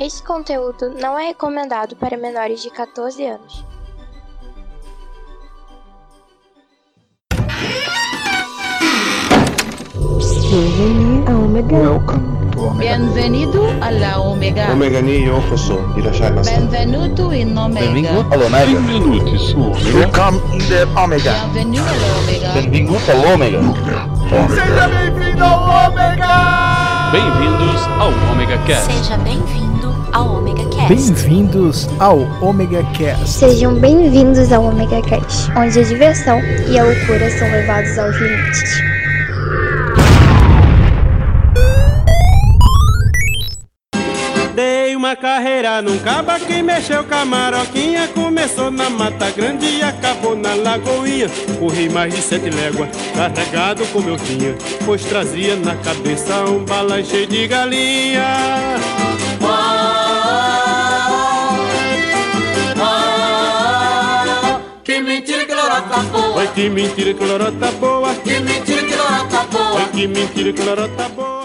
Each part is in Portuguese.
Este conteúdo não é recomendado para menores de 14 anos. Bienvenue à Omega. Welcome to Omega. Bienvenido Omega. Omega ni yokoso. Irashai masu. Benvenuto in Omega. Benvingut all'Omega. Benvenuti su Omega. Welcome in the Omega. Bienvenido alla Omega. Benvingut all'Omega. Seja bem-vindo ao Omega! Bem-vindos ao Omega Cast. Seja bem-vindo ao Omega Cast. Bem-vindos ao Omega Cast. Sejam bem-vindos ao Omega Cast, onde a diversão e a loucura são levados aos limites. Dei uma carreira num caba que mexeu com a maroquinha Começou na Mata Grande e acabou na Lagoinha Corri mais de sete léguas, carregado como eu tinha Pois trazia na cabeça um balão cheio de galinha Oi, que mentira que lorota boa. Que mentira que lorota boa. Oi, que mentira que lorota boa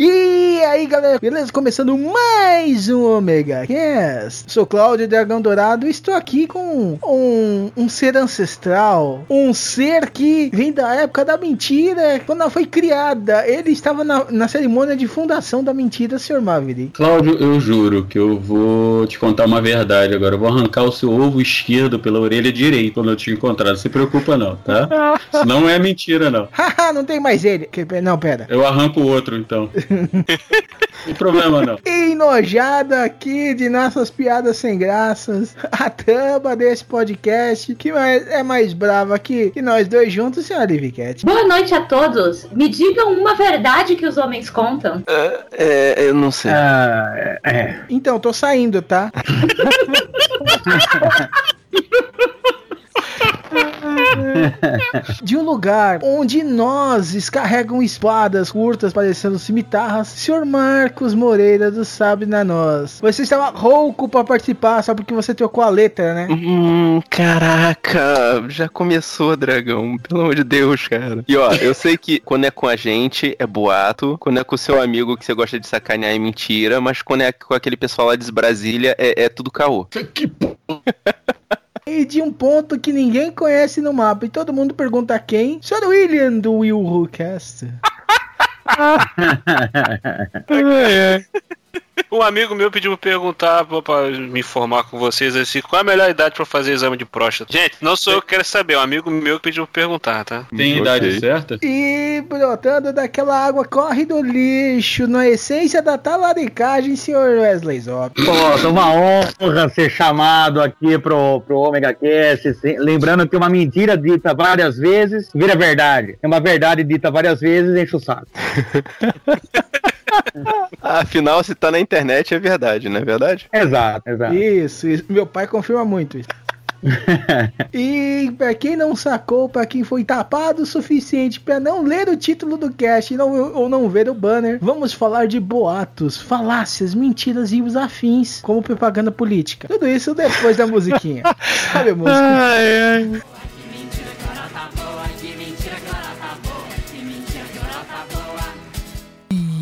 E aí galera, beleza? Começando mais um Omega Cast. Sou Cláudio Dragão Dourado e estou aqui com um, um ser ancestral, um ser que vem da época da mentira, quando ela foi criada. Ele estava na, na cerimônia de fundação da mentira, Sr. Maverick. Cláudio, eu juro que eu vou te contar uma verdade agora. Eu vou arrancar o seu ovo esquerdo pela orelha direita quando eu te encontrar. Não se preocupa não, tá? Isso não é mentira, não. Haha, não tem mais ele. Não, pera. Eu arranco o outro, então. Não tem problema, não. enojada aqui de nossas piadas sem graças. A thumb desse podcast, que mais- é mais brava aqui que nós dois juntos, senhora Livicat. Boa noite a todos. Me digam uma verdade que os homens contam. É, eu não sei. Ah, é. Então, tô saindo, tá? De um lugar onde nós carregam espadas curtas parecendo cimitarras, Sr. Marcos Moreira do Sabe na Nós. Você estava rouco pra participar só porque você trocou a letra, né? Hum, caraca, já começou, dragão. Pelo amor de Deus, cara. E ó, eu sei que quando é com a gente é boato, quando é com o seu amigo que você gosta de sacanear é mentira, mas quando é com aquele pessoal lá de Brasília é, é tudo caô. E de um ponto que ninguém conhece no mapa. E todo mundo pergunta quem? Sr. William do Will Who Cast. Um amigo meu pediu pra perguntar pra, pra me informar com vocês assim, qual a melhor idade pra fazer exame de próstata? Gente, não sou eu que quero saber, é um amigo meu que pediu pra perguntar, tá? Tem Ok. idade certa? E brotando daquela água corre do lixo, na essência da talaricagem, Sr. Wesley Zop. Pô, é uma honra ser chamado aqui pro, pro Omega Cast. se- Lembrando que uma mentira dita várias vezes vira verdade. É uma verdade dita várias vezes enche o saco. Afinal, se tá na internet é verdade, não é verdade? Exato, exato. Isso, isso, meu pai confirma muito isso. e pra quem não sacou, pra quem foi tapado o suficiente pra não ler o título do cast não, ou não ver o banner, vamos falar de boatos, falácias, mentiras e os afins, como propaganda política. Tudo isso depois da musiquinha. Sabe a música? Ai, ai.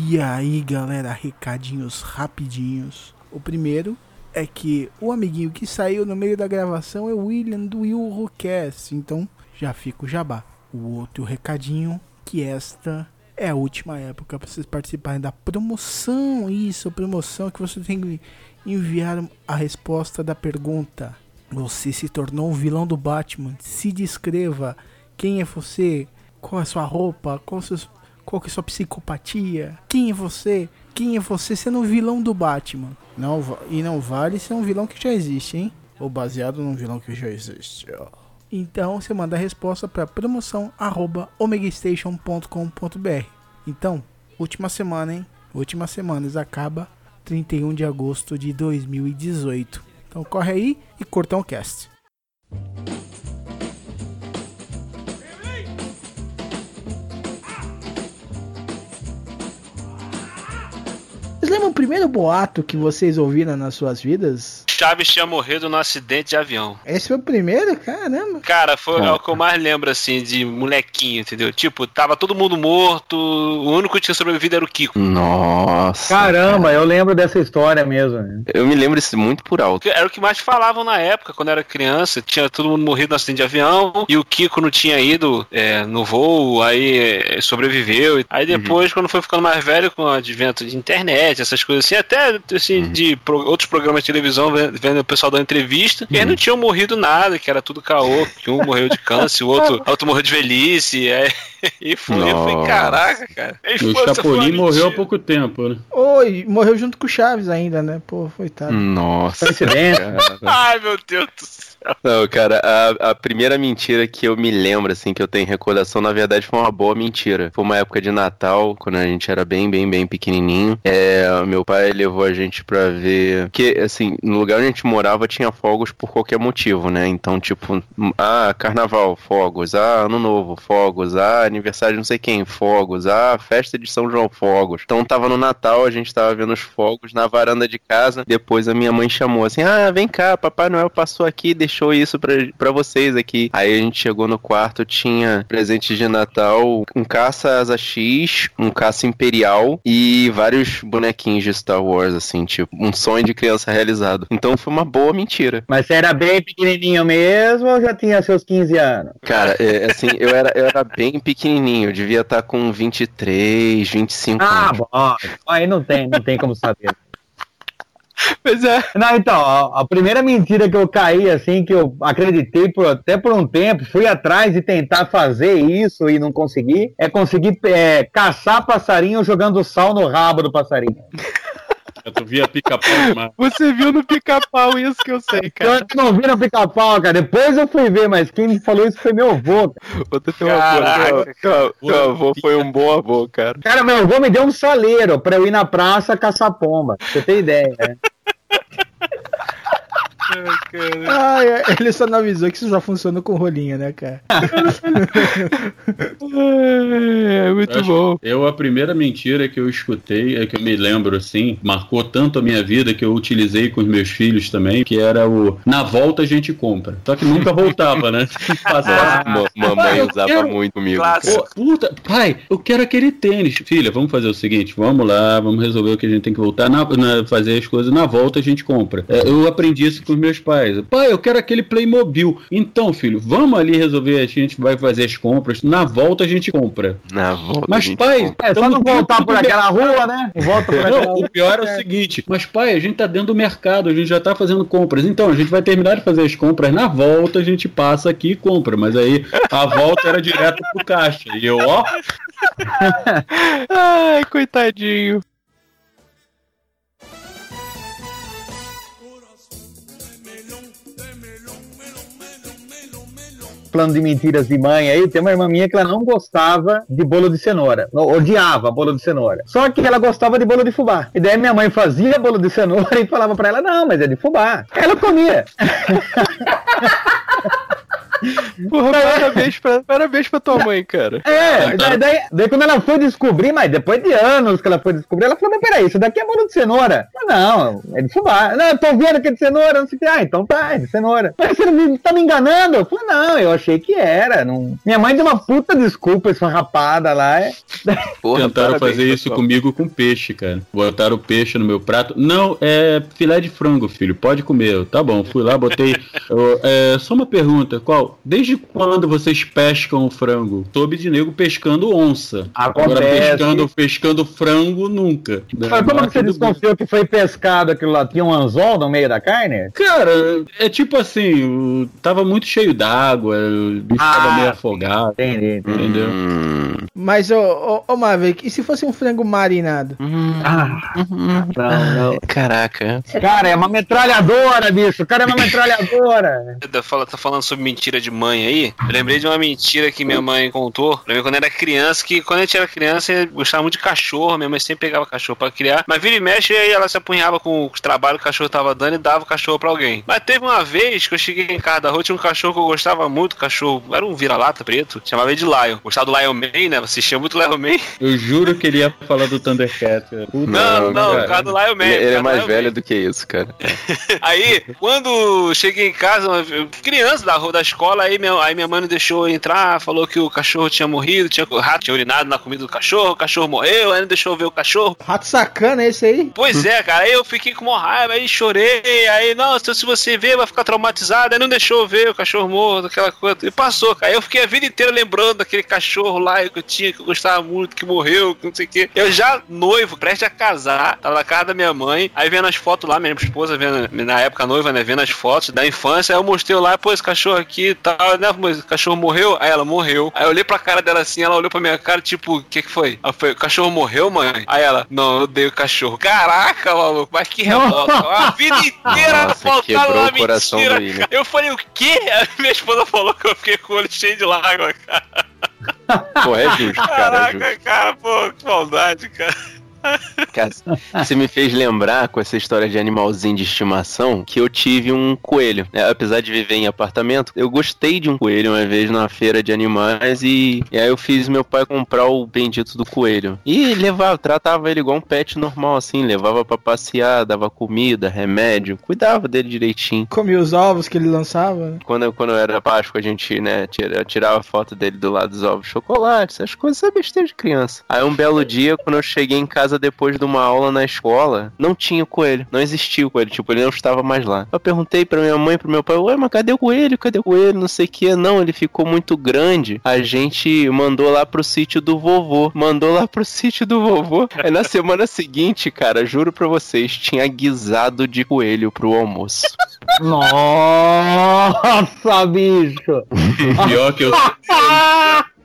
E aí, galera, recadinhos rapidinhos. O primeiro é que o amiguinho que saiu no meio da gravação é o William do Will Cast, então já fica o jabá. O outro recadinho que esta é a última época para vocês participarem da promoção. Isso, promoção que você tem que enviar a resposta da pergunta. Você se tornou um vilão do Batman. Se descreva quem é você, qual é a sua roupa, qual, seus, qual que é a sua psicopatia, quem é você, quem é você sendo um vilão do Batman. Não, e não vale ser um vilão que já existe, hein? Ou baseado num vilão que já existe. ó. Então você manda a resposta para promoção arroba omegastation.com.br. Então, última semana, hein? Última semana, acaba 31 de agosto de 2018. Então corre aí e curtam o cast. Vocês lembram o primeiro boato que vocês ouviram nas suas vidas? Chaves tinha morrido num acidente de avião. Esse foi o primeiro? Caramba. Cara, foi é o que eu mais lembro, assim, de molequinho, entendeu? Tipo, tava todo mundo morto, o único que tinha sobrevivido era o Kiko. Nossa. Caramba, eu lembro dessa história mesmo. né? Eu me lembro isso muito por alto. Era o que mais falavam na época, quando eu era criança. Tinha todo mundo morrido no acidente de avião e o Kiko não tinha ido é, no voo, aí é, sobreviveu. Aí depois, quando foi ficando mais velho, com o advento de internet, essas coisas assim, até assim, de pro- outros programas de televisão, vendo, o pessoal dando entrevista, que eles não tinham morrido nada, que era tudo caô, que um morreu de câncer, o outro, outro morreu de velhice. aí- e foi, eu falei, caraca, cara. Aí, O Chapolin morreu há pouco tempo, né? Oi, morreu junto com o Chaves ainda, né? Pô, coitado. Nossa. Ai, meu Deus do céu. Não, cara, a, a primeira mentira que eu me lembro, assim, que eu tenho recordação, na verdade, foi uma boa mentira. Foi uma época de Natal, quando a gente era bem, bem, bem pequenininho. É, meu pai levou a gente pra ver. Porque, assim, no lugar onde a gente morava tinha fogos por qualquer motivo, né? Então, tipo, ah, carnaval, fogos. Ah, ano novo, fogos. Ah, aniversário de não sei quem, fogos. Ah, festa de São João, fogos. Então, tava no Natal, a gente tava vendo os fogos na varanda de casa. Depois a minha mãe chamou assim: ah, vem cá, Papai Noel passou aqui, deixou isso pra vocês aqui. Aí a gente chegou no quarto, tinha presente de Natal, um caça asa X, um caça imperial e vários bonequinhos de Star Wars, assim, tipo, um sonho de criança realizado. Então foi uma boa mentira. Mas você era bem pequenininho mesmo ou já tinha seus 15 anos? Cara, é, assim, eu era, eu era bem pequenininho, eu devia estar com 23, 25 Ah, anos. bom. Aí não tem, não tem como saber. Pois é. Não, então, a, a primeira mentira que eu caí, assim, que eu acreditei por, até por um tempo, fui atrás de tentar fazer isso e não consegui, é conseguir é, caçar passarinho jogando sal no rabo do passarinho. Tu via pica-pau demais. Você viu no pica-pau isso que eu sei, Eu não vi no pica-pau, cara. Depois eu fui ver, mas quem me falou isso foi meu avô. Cara, teu avô, Caraca, teu, teu, teu avô foi um bom avô, cara. Cara, meu avô me deu um saleiro pra eu ir na praça caçar pomba. Você tem ideia, né? Ah, ele só não avisou que isso já funciona com rolinha, né, cara? É, muito Eu acho- bom. Eu, a primeira mentira que eu escutei, é que eu me lembro assim, marcou tanto a minha vida que eu utilizei com os meus filhos também, que era o na volta a gente compra. Só que nunca voltava, né? Passava. Mamãe eu usava quero- muito comigo. Pô, puta, pai, eu quero aquele tênis. Filha, vamos fazer o seguinte, vamos lá, vamos resolver o que a gente tem que voltar, na, na- fazer as coisas, na volta a gente compra. É, eu aprendi isso com os meus pais. Pai, eu quero aquele Playmobil. Então, filho, vamos ali resolver, a gente vai fazer as compras, na volta a gente compra. Na Mas, pai. É só não voltar por aquela rua, né? Volta por aquela o pior é o seguinte, mas pai, a gente tá dentro do mercado, a gente já tá fazendo compras. Então, a gente vai terminar de fazer as compras, na volta a gente passa aqui e compra. Mas aí a volta era direto pro caixa. E eu, ó, Ai, coitadinho. Plano de mentiras de mãe aí, tem uma irmã minha que ela não gostava de bolo de cenoura. Odiava bolo de cenoura. Só que ela gostava de bolo de fubá. E daí minha mãe fazia bolo de cenoura e falava pra ela, não, mas é de fubá. Ela comia. Porra, parabéns pra, parabéns pra tua mãe, cara. É, daí, daí, daí quando ela foi descobrir, mas depois de anos que ela foi descobrir, ela falou, mas peraí, isso daqui é bolo de cenoura. Eu, não, é de fubá. Não, eu tô vendo que é de cenoura, não sei o que. Ah, então tá, é de cenoura. Mas você me, tá me enganando? Eu falei, não, eu achei que era. Não... Minha mãe deu uma puta desculpa esfarrapada lá. É. Porra, tentaram parabéns fazer isso tua- comigo com peixe, cara. Botaram peixe no meu prato. Não, é filé de frango, filho, pode comer. Eu, tá bom, fui lá, botei. eu, é, só uma pergunta, qual? Desde quando vocês pescam o frango? Soube de nego pescando onça. Agora Acontece. pescando, pescando frango, nunca. Mas como você desconfiou que foi pescado aquilo lá? Tinha um anzol no meio da carne? Cara, é tipo assim, tava muito cheio d'água, o bicho tava Ah, meio afogado. Entendi, entendi. Entendeu? Hum, Mas, ô, ô, ô Maverick, e se fosse um frango marinado? Ah, não, não. Caraca. Cara, é uma metralhadora, bicho. O cara é uma metralhadora. Fala- tá falando sobre mentira de mãe aí, eu lembrei de uma mentira que minha mãe contou pra mim quando eu era criança, que quando a gente era criança, eu gostava muito de cachorro, minha mãe sempre pegava cachorro pra criar, mas vira e mexe, aí ela se apunhava com o trabalho que o cachorro tava dando e dava o cachorro pra alguém. Mas teve uma vez que eu cheguei em casa da rua, tinha um cachorro que eu gostava muito, cachorro, era um vira-lata preto, chamava ele de Lion. Gostava do Lion Man, né? Assistia muito Lion Man. Eu juro que ele ia falar do Thundercat. Puta, Não, não, cara. o cara do Lion Man. Ele, ele é mais Lion velho Man. do que isso, cara. Aí, quando cheguei em casa, criança da rua da escola, aí minha, aí minha mãe não deixou entrar, falou que o cachorro tinha morrido, tinha, o rato tinha urinado na comida do cachorro, o cachorro morreu, aí não deixou ver o cachorro. Rato sacana esse aí? Pois é, cara, aí eu fiquei com uma raiva, aí chorei, aí, não, se você ver, vai ficar traumatizado, aí não deixou ver o cachorro morto, aquela coisa, e passou, cara. Aí eu fiquei a vida inteira lembrando daquele cachorro lá que eu tinha, que eu gostava muito, que morreu, que não sei o quê. Eu já noivo, prestes a casar, tava na casa da minha mãe, aí vendo as fotos lá, minha esposa vendo, na época noiva, né, vendo as fotos da infância, aí eu mostrei lá, pô, esse cachorro aqui tal, né, mas o cachorro morreu? Aí ela morreu. Aí eu olhei pra cara dela assim, ela olhou pra minha cara, tipo, o que que foi? Ela foi, o cachorro morreu, mãe? Aí ela, não, eu odeio cachorro. Caraca, maluco, mas que revolta. A vida inteira faltava uma o coração mentira. do. Eu falei, o quê? Aí minha esposa falou que eu fiquei com o olho cheio de lágrimas, cara. Pô, é justo, cara. É justo. Caraca, cara, pô, que maldade, cara. Cara, você me fez lembrar com essa história de animalzinho de estimação que eu tive um coelho. É, apesar de viver em apartamento, eu gostei de um coelho uma vez numa feira de animais e, e aí eu fiz meu pai comprar o bendito do coelho. E levava, tratava ele igual um pet normal, assim, levava pra passear, dava comida, remédio, cuidava dele direitinho. Comia os ovos que ele lançava. né? Quando, eu- quando eu era Páscoa, a gente, né, tira, tirava foto dele do lado dos ovos de chocolate, essas coisas, é besteira de criança. Aí um belo dia, quando eu cheguei em casa depois de uma aula na escola, não tinha o coelho, não existia o coelho, tipo, ele não estava mais lá. Eu perguntei pra minha mãe e pro meu pai, ué, mas cadê o coelho? Cadê o coelho? Não sei o que. Não, ele ficou muito grande. A gente mandou lá pro sítio do vovô. Mandou lá pro sítio do vovô. Aí na semana seguinte, cara, juro pra vocês, tinha guisado de coelho pro almoço. Nossa, bicho! Pior que eu.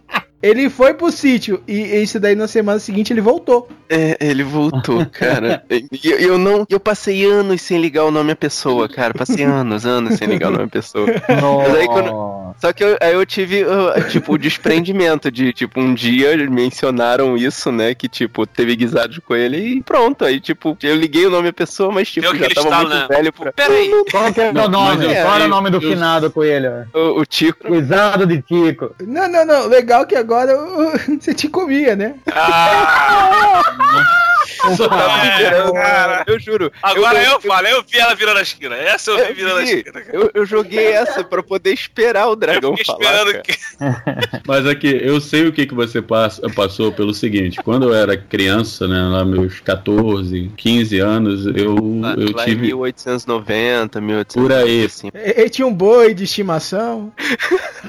Ele foi pro sítio e esse daí na semana seguinte ele voltou. É, ele voltou, cara. Eu, eu não. Eu passei anos sem ligar o nome à pessoa, cara. Passei anos, anos sem ligar o nome à pessoa. Mas aí quando- só que eu, aí eu tive, uh, tipo, o desprendimento de, tipo, um dia mencionaram isso, né? Que, tipo, teve guisado de coelho e pronto. Aí, tipo, eu liguei o nome à pessoa, mas, tipo, Deu já tava muito né? velho pra. Peraí. Qual que é o Não, nome? eu- Qual era o eu- nome do eu- finado coelho? O, o Tico. Cuidado de Tico. Não, não, não. Legal que agora uh, você te comia, né? Só tava É, cara. Eu juro. Agora eu, falo, eu vi ela virando a esquina. Essa eu vi Eu, virando a vi, esquina. eu, eu joguei essa pra poder esperar o dragão Fiquei falar. que. Mas aqui, eu sei o que, que você passa- passou pelo seguinte: quando eu era criança, né, lá meus 14, 15 anos, eu, Lá, eu lá em tive. 1890, 1890. Por aí. Assim. Ele tinha um boi de estimação.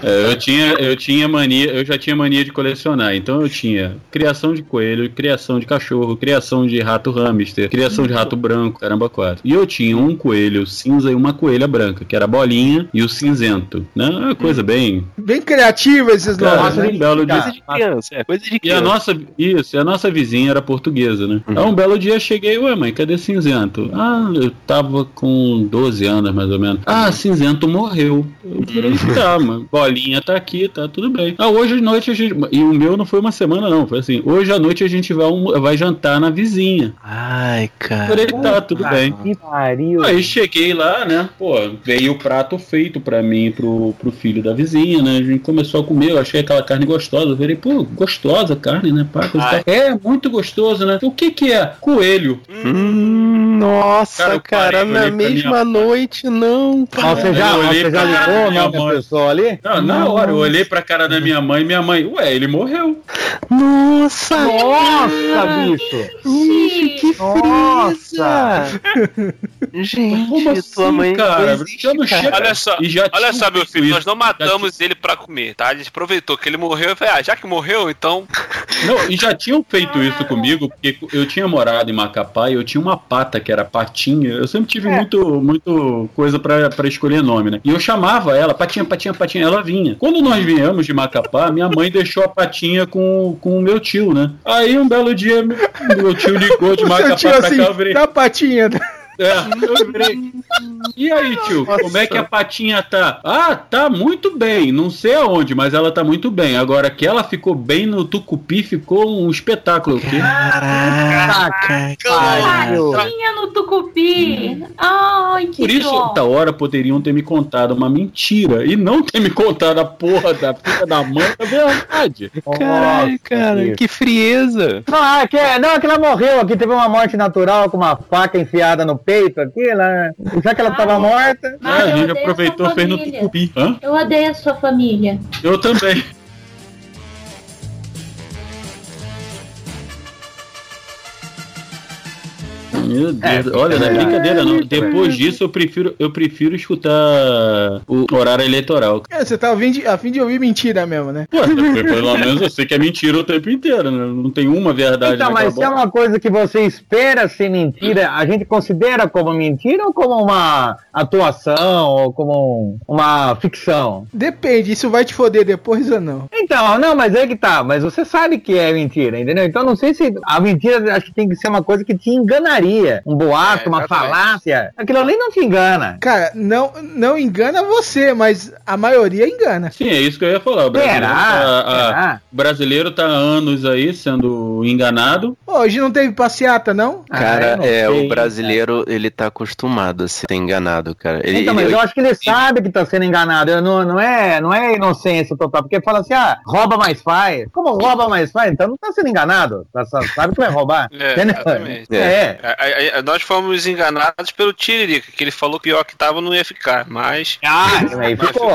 É, eu tinha, eu tinha mania, eu já tinha mania de colecionar. Então eu tinha criação de coelho, criação de cachorro, criação de rato hamster, criação de rato branco, caramba, quatro. E eu tinha um coelho cinza e uma coelha branca, que era a bolinha e o cinzento. Né? Uma coisa bem. Bem criativo esses nomes, né? um belo dia. Coisa de criança, é coisa de E a criança. nossa, isso, e a nossa vizinha era portuguesa, né? Aí um belo dia eu cheguei, ué mãe, cadê cinzento? Ah, eu tava com 12 anos mais ou menos. Ah, cinzento morreu. Eu falei, tá, mano, bolinha tá aqui, tá tudo bem. Ah, hoje à noite a gente. E o meu não foi uma semana, não. Foi assim, hoje à noite a gente vai, almo- vai jantar na vizinha. Ai, cara. falei, tá, tudo bem. Que pariu. Aí cheguei lá, né? Pô, veio o prato feito pra mim e pro, pro filho da vizinha, né? A gente começou a comer, eu achei aquela carne gostosa. Eu falei, pô, gostosa a carne, né? Pá. É, muito gostoso, né? O que que é? Coelho. Hum, nossa, Cara, cara, na mesma minha- noite, não. Mas você já, olhei você já pra ligou mãe. pessoa ali? Não, na hora, eu olhei pra cara da minha mãe, minha mãe, ué, ele morreu. Nossa, Nossa, bicho! Gente, que Nossa! frisa! Gente, Como assim, tua mãe cara? existe, cara. chega- Olha só, E já olha só, meu filho, isso. nós não matamos ele pra comer, tá? A gente aproveitou que ele morreu e falei, ah, já que morreu, então. Não, e já tinham feito isso comigo, porque eu tinha morado em Macapá e eu tinha uma pata que era patinha. Eu sempre tive muito, muito coisa pra, pra escolher nome, né? E eu chamava ela, patinha, patinha, patinha, ela vinha. Quando nós viemos de Macapá, minha mãe deixou a patinha com, com o meu tio, né? Aí um belo dia, meu tio ligou de Macapá tio pra assim, cá, eu virei, dá a patinha. É, eu virei. E aí, tio, como é que a patinha tá? Ah, tá muito bem. Não sei aonde, mas ela tá muito bem. Agora que ela ficou bem no tucupi, ficou um espetáculo. Caraca, Patinha no tucupi. Ai, que Por isso, outra hora, poderiam ter me contado uma mentira e não ter me contado a porra da filha da mãe da verdade. Caralho, cara, que frieza. Não, é que, não, é que ela morreu aqui, teve uma morte natural com uma faca enfiada no peito aqui, ela, já que ela tava morta. Mas a eu gente aproveitou e fez no tucupi. Hã? Eu odeio a sua família. Eu também. Meu Deus, É, olha, não é é, brincadeira não. é, Depois disso eu prefiro, eu prefiro escutar o horário eleitoral. É, você tá a fim, de, a fim de ouvir mentira mesmo, né? Pô, pelo menos eu sei que é mentira o tempo inteiro, né? Não tem uma verdade Então, mas se é uma coisa que você espera ser mentira, a gente considera como mentira ou como uma atuação ou como um- uma ficção? Depende, isso vai te foder depois ou não? Então, não, mas é que tá, mas você sabe que é mentira, entendeu? Então não sei se a mentira acho que tem que ser uma coisa que te enganaria. Um boato, uma falácia. Aquilo ali não te engana. Cara, não, não engana você, mas a maioria engana. Sim, é isso que eu ia falar. O brasileiro, Será? tá, a- Será? o brasileiro tá há anos aí sendo enganado. Hoje não teve passeata, não? Ah, Cara, não é, sei, o brasileiro, ele tá acostumado a ser enganado, cara. Ele, Então, ele- mas eu acho que ele sabe que tá sendo enganado. Eu Não, não, é, não é inocência total, porque fala assim, ah, rouba mais faz. Como rouba mais faz? Então não tá sendo enganado. Tá- sabe que vai roubar. É, exatamente. É. A- a- a- nós fomos enganados pelo Tiririca, que ele falou que pior que tava não ia ficar, mas. Ah, aí mas ficou.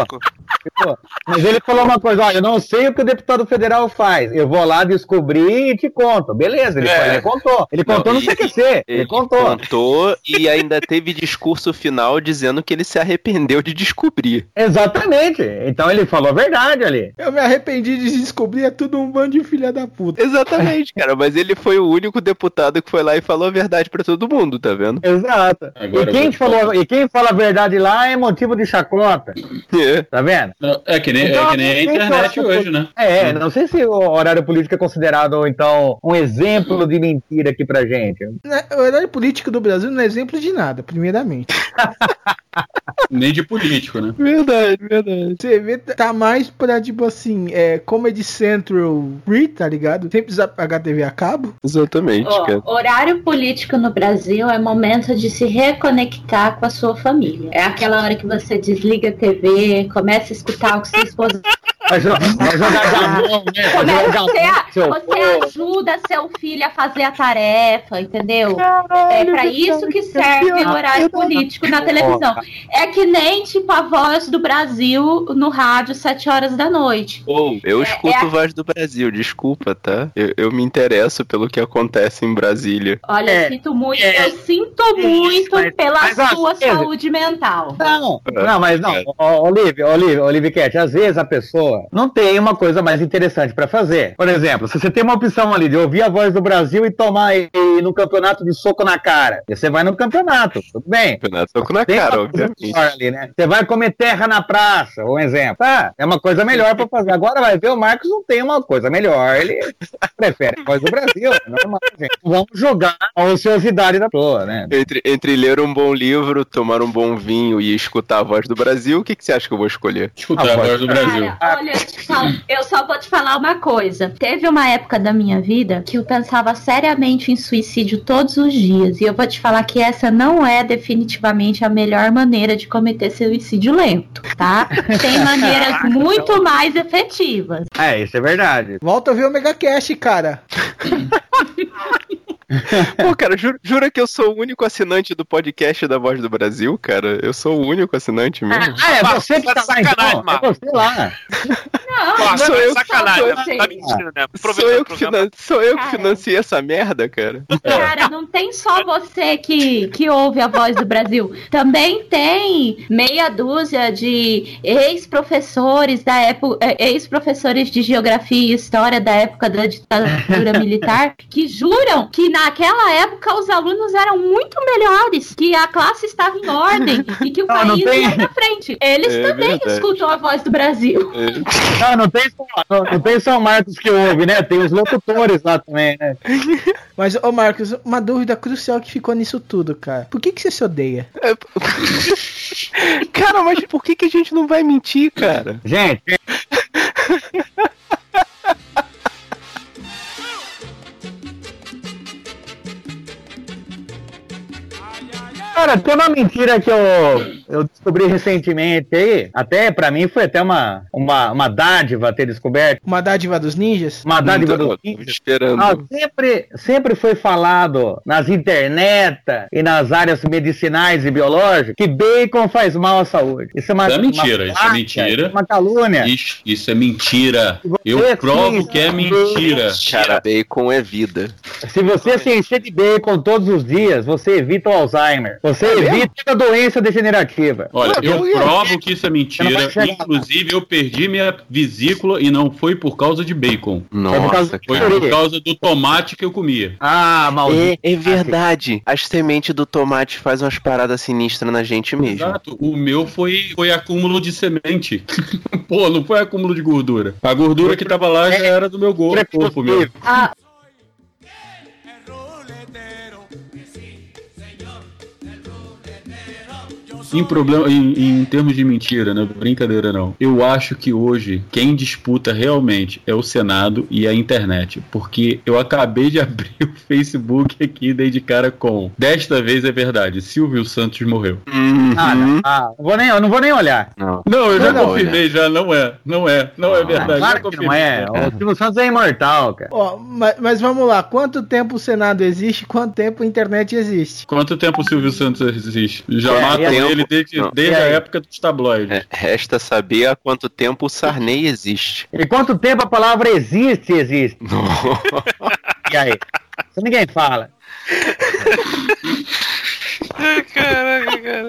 Ficou. Mas ele falou uma coisa, olha, eu não sei o que o deputado federal faz. Eu vou lá descobrir e te conto. Beleza, ele, É. foi lá e contou. Ele contou no e- CQC. Ele, contou. contou e ainda teve discurso final dizendo que ele se arrependeu de descobrir. Exatamente. Então ele falou a verdade ali. Eu me arrependi de descobrir, é tudo um bando de filha da puta. Exatamente, cara, mas ele foi o único deputado que foi lá e falou a verdade pra todo mundo, tá vendo? Exato. Agora e, quem falou, falar. e quem fala a verdade lá é motivo de chacota. É. Tá vendo? Não, É que nem, é Então, que nem a internet hoje, que- né? É, não sei se o horário político é considerado, então, um exemplo de mentira aqui pra gente. Né, O horário político do Brasil não é exemplo de nada, primeiramente. Nem de político, né? Verdade, verdade. Você vê, tá mais pra, tipo assim, é, Comedy Central Free, tá ligado? Sempre usa HTV a cabo. Exatamente, Ó, cara. horário político no Brasil é momento de se reconectar com a sua família. É aquela hora que você desliga a TV, começa a escutar o que sua esposa. Vai jo- vai jogar gamão, né? Vai você, seu ajuda seu filho a fazer a tarefa, entendeu? é pra isso que serve o horário político na televisão. É que nem tipo a voz do Brasil no rádio, 7 horas da noite. Ou eu escuto é a- Voz do Brasil, desculpa, tá? Eu, eu me interesso pelo que acontece em Brasília. Olha, É, eu sinto muito, é, eu sinto muito mas- pela mas, sua saúde mental. Não, não, mas não, Ó, Olivia, Olivia, Olivia Cat, às vezes a pessoa não tem uma coisa mais interessante pra fazer. Por exemplo, se você tem uma opção ali de ouvir a voz do Brasil e tomar no campeonato de soco na cara, e você vai no campeonato, tudo bem. Campeonato soco na Tem cara, coisa obviamente. ali, né? Você vai comer terra na praça, um exemplo. Tá, é uma coisa melhor pra fazer. Agora vai ver, o Marcos não tem uma coisa melhor. Ele prefere a voz do Brasil, é normal, gente. Vamos jogar a ociosidade da pessoa, né? Entre, entre ler um bom livro, tomar um bom vinho e escutar a voz do Brasil, o que, que você acha que eu vou escolher? Escutar a voz do Brasil. Cara, olha, eu, te falo- eu só vou te falar uma coisa. Teve uma época da minha vida que eu pensava seriamente em suicídio todos os dias. E eu vou te falar que essa não é definitivamente a melhor maneira de cometer suicídio lento, tá? Tem maneiras muito mais efetivas. É, isso é verdade. Volta a ver o Mega Cash, cara. Pô, cara, jura, jura que eu sou o único assinante do podcast da Voz do Brasil, cara? Eu sou o único assinante mesmo. Ah, é você que tá lá então. É você lá. Não, sou eu que sacanagem, sou- tá mentindo, né? Sou eu, que finan- sou eu que financiei essa merda, cara. Cara, não tem só você que, que ouve a voz do Brasil. Também tem meia dúzia de ex-professores da época, eh, ex-professores de geografia e história da época da ditadura militar que juram que naquela época os alunos eram muito melhores, que a classe estava em ordem e que o Não, não país tem- ia pra frente. Eles É também verdade. escutam a voz do Brasil. Não, não tem só, não, não tem só o Marcos que ouve, né? Tem os locutores lá também, né? Mas, ô Marcos, uma dúvida crucial que ficou nisso tudo, cara. Por que, que você se odeia? Cara, mas por que, que a gente não vai mentir, cara? Gente, Cara, tem uma mentira que eu, eu descobri recentemente aí, até pra mim foi até uma, uma, uma dádiva ter descoberto. Uma dádiva dos ninjas? Uma dádiva Então, dos ninjas. esperando. Ah, sempre, sempre foi falado nas internet e nas áreas medicinais e biológicas que bacon faz mal à saúde. Isso é uma, Isso é mentira, uma isso é mentira. Uma calúnia. Isso, isso é mentira. Eu provo que é mentira. Cara, bacon é vida. Se você se encher de bacon todos os dias, você evita o Alzheimer. Você É mesmo? evita a doença degenerativa. Olha, eu ia- provo que isso é mentira. Inclusive, eu perdi minha vesícula e não foi por causa de bacon. Nossa, Foi cara. por causa do tomate que eu comia. Ah, É, é verdade. As sementes do tomate fazem umas paradas sinistras na gente mesmo. Exato. O meu foi, foi acúmulo de semente. Pô, não foi acúmulo de gordura. A gordura que tava lá já era do meu corpo mesmo. Ah, Em, problema, em, em termos de mentira, né? Brincadeira não. Eu acho que hoje quem disputa realmente é o Senado e a internet. Porque eu acabei de abrir o Facebook aqui e dei de cara com. Desta vez é verdade, Silvio Santos morreu. Ah, não, ah, não vou nem, eu não vou nem olhar. Não. Não, eu já Não, confirmei, já não é. Não é, não é verdade. Claro que não é. O Silvio Santos é imortal, cara. Ó, mas, mas vamos lá, quanto tempo o Senado existe quanto tempo a internet existe? Quanto tempo o Silvio Santos existe? Já É, matam e aí? Ele desde, Não. desde a época dos tabloides. É, resta saber há quanto tempo o Sarney existe. E quanto tempo a palavra existe, existe? E aí? Isso ninguém fala. Caraca, cara.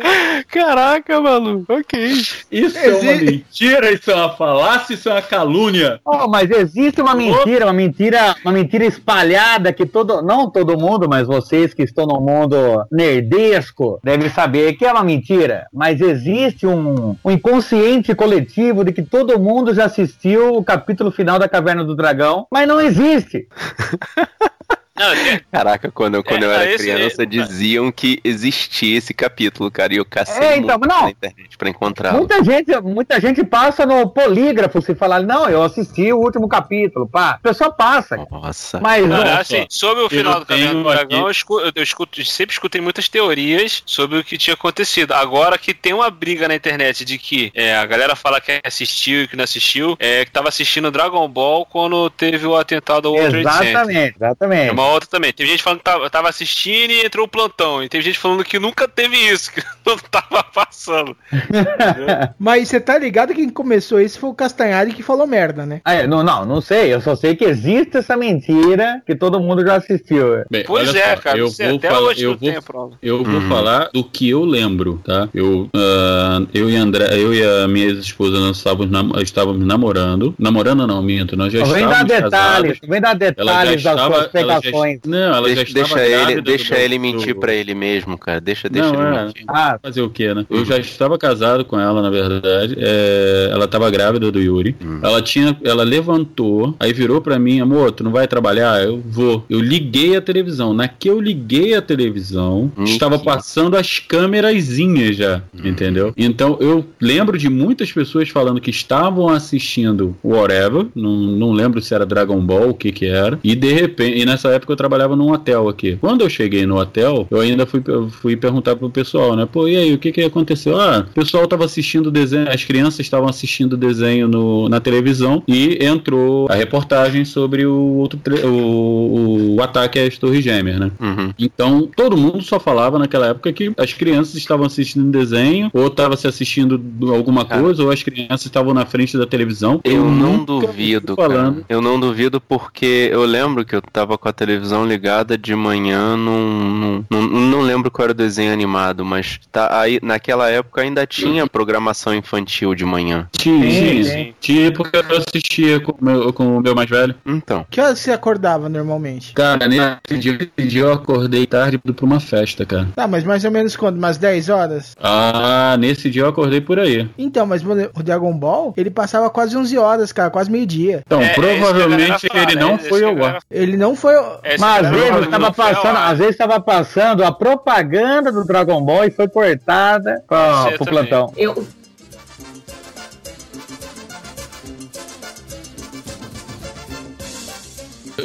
Caraca, maluco. Ok. Isso é uma mentira, isso é uma falácia, isso é uma calúnia. Oh, mas existe uma mentira, uma mentira, uma mentira espalhada que todo, não todo mundo, mas vocês que estão no mundo nerdesco devem saber que é uma mentira. Mas existe um, um inconsciente coletivo de que todo mundo já assistiu o capítulo final da Caverna do Dragão, mas não existe. Não, é- Caraca, quando, eu- quando É, eu era esse- criança, diziam que existia esse capítulo, cara. E eu cacei É, então, muito não. na internet pra encontrá-lo. Muita gente, muita gente passa no polígrafo se falar, não, eu assisti o último capítulo, pá. A pessoa passa. Nossa. Mas Não, não, assim, sobre o final do Caverna do Dragão, eu, aqui- escu- eu escuto- sempre escutei muitas teorias sobre o que tinha acontecido. Agora que tem uma briga na internet de que é, a galera fala que assistiu e que não assistiu, é que tava assistindo Dragon Ball quando teve o atentado ao World Trade Center. exatamente, exatamente. É uma outra também. Teve gente falando que tava, tava assistindo e entrou o plantão. E teve gente falando que nunca teve isso, que não tava passando. Mas você tá ligado que quem começou isso foi o Castanhari que falou merda, né? Ah, é, não, não, não sei. Eu só sei que existe essa mentira que todo mundo já assistiu. Bem, Pois é, só, cara, Eu sei, vou até falar, hoje eu não vou, tem a prova. eu vou Uhum. falar do que eu lembro, tá? Eu, ah, eu e a André, eu e a minha ex-esposa nós estávamos, nam- estávamos namorando. Namorando não, minto, nós já Não vem estávamos dar detalhes, casados. vem dar Ela já detalhes das estava, suas pegações. não, ela Deixa, deixa ele, deixa do- ele do- mentir pra ele mesmo, cara. Deixa, deixa Não, ele é. mentir. Ah, Fazer o quê, né? Eu já estava casado com ela, na verdade. É, ela estava grávida do Yuri. Ela tinha, ela levantou, aí virou pra mim, amor, tu não vai trabalhar? Eu vou. Eu liguei a televisão. Na que eu liguei a televisão, estava passando as câmerazinhas já, entendeu? Então eu lembro de muitas pessoas falando que estavam assistindo whatever, não, não lembro se era Dragon Ball, o que que era. E de repente, e nessa época eu trabalhava num hotel aqui. Quando eu cheguei no hotel, eu ainda fui, eu fui perguntar pro pessoal, né? Pô, e aí, o que que aconteceu? Ah, o pessoal tava assistindo desenho, as crianças estavam assistindo desenho no, na televisão e entrou a reportagem sobre o outro o, o ataque às Torres Gêmeas, né? Uhum. Então, todo mundo só falava naquela época que as crianças estavam assistindo desenho, ou estavam se assistindo alguma Cara. coisa, ou as crianças estavam na frente da televisão. Eu não nunca duvido, vi falando. cara. Eu não duvido porque eu lembro que eu tava com a televisão ligada de manhã, não, não, não, não lembro qual era o desenho animado, mas tá aí, naquela época ainda tinha programação infantil de manhã. Tinha, Sim, sim, sim. Tinha porque eu assistia com o meu, com o meu mais velho. Então. Que horas você acordava normalmente? Cara, nesse dia, nesse dia eu acordei tarde pra uma festa, cara. Tá, mas mais ou menos quando? Umas 10 horas? Ah, nesse dia eu acordei por aí. Então, mas o Dragon Ball, ele passava quase 11 horas, cara, quase meio-dia. Então, É, é provavelmente ele não é isso foi que a ao ar. Ele não foi. É Mas a às vezes estava passando, às vezes estava passando a propaganda do Dragon Ball e foi cortada pro também. plantão. Eu,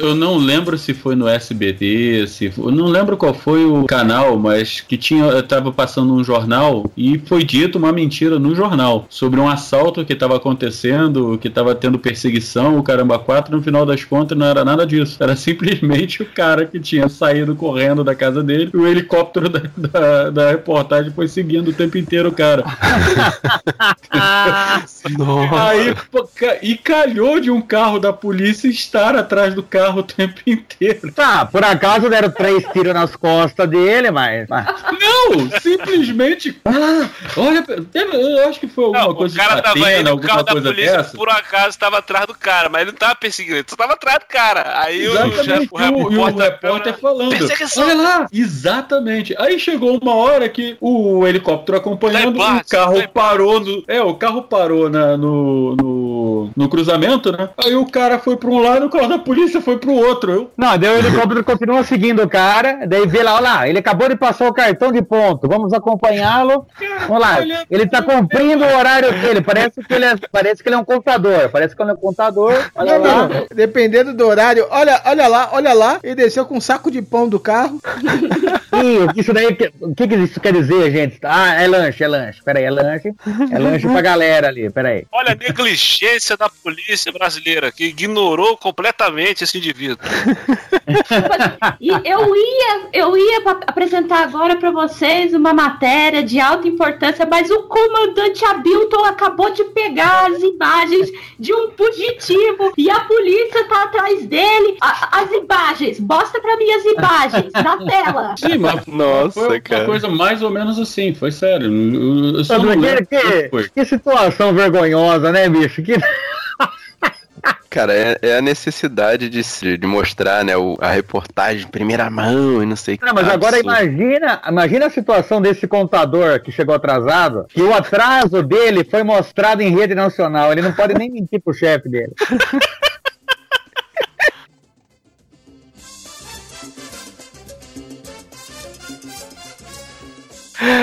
Eu não lembro se foi no SBT, se foi- eu não lembro qual foi o canal, mas que tinha eu tava passando um jornal e foi dito uma mentira no jornal sobre um assalto que estava acontecendo, que estava tendo perseguição, o caramba quatro, no final das contas não era nada disso. Era simplesmente o cara que tinha saído correndo da casa dele e o helicóptero da, da, da reportagem foi seguindo o tempo inteiro o cara. Aí, e calhou de um carro da polícia estar atrás do carro o tempo inteiro. Tá, por acaso deram três tiros nas costas dele, mas. mas- Não, simplesmente. Ah, olha, eu acho que foi alguma Não, coisa o cara de tava indo, o alguma carro da coisa polícia dessa. por acaso tava atrás do cara, mas ele não tava perseguindo, ele só tava atrás do cara. Aí o, Exatamente, o e o, e o repórter, repórter falando. Perseguição. Olha lá, exatamente. Aí chegou uma hora que o helicóptero acompanhando, o embaixo, carro parou no. É, o carro parou na, no, no, no cruzamento, né? Aí o cara foi pra um lado, o carro da polícia foi pro outro. Eu, Não, daí o helicóptero continua seguindo o cara, daí vê lá, olha lá, ele acabou de passar o cartão de ponto, vamos acompanhá-lo. Vamos lá, ele tá cumprindo o horário dele, parece que ele é, parece que ele é um contador, parece que ele é um contador, olha Não, lá. não, dependendo do horário, olha, olha lá, olha lá, ele desceu com um saco de pão do carro. Ih, isso daí, o que, que isso quer dizer, gente? Ah, é lanche, é lanche, peraí, é lanche, é lanche pra galera ali, peraí. Olha a negligência da polícia brasileira, que ignorou completamente esse indivíduo. E eu ia, eu ia apresentar agora pra vocês uma matéria de alta importância, mas o comandante Abilton acabou de pegar as imagens de um fugitivo e a polícia tá atrás dele. A- as imagens, mostra pra mim as imagens na tela. Sim, mas Nossa, foi cara. uma coisa mais ou menos assim, foi sério. Eu, eu só que, que, que situação vergonhosa, né, bicho? Que... Cara, é, é a necessidade de, se- de mostrar, né, o- a reportagem em primeira mão e não sei o que. Não, mas agora absurdo. imagina, imagina a situação desse contador que chegou atrasado, que o atraso dele foi mostrado em rede nacional. Ele não pode nem mentir pro chefe dele.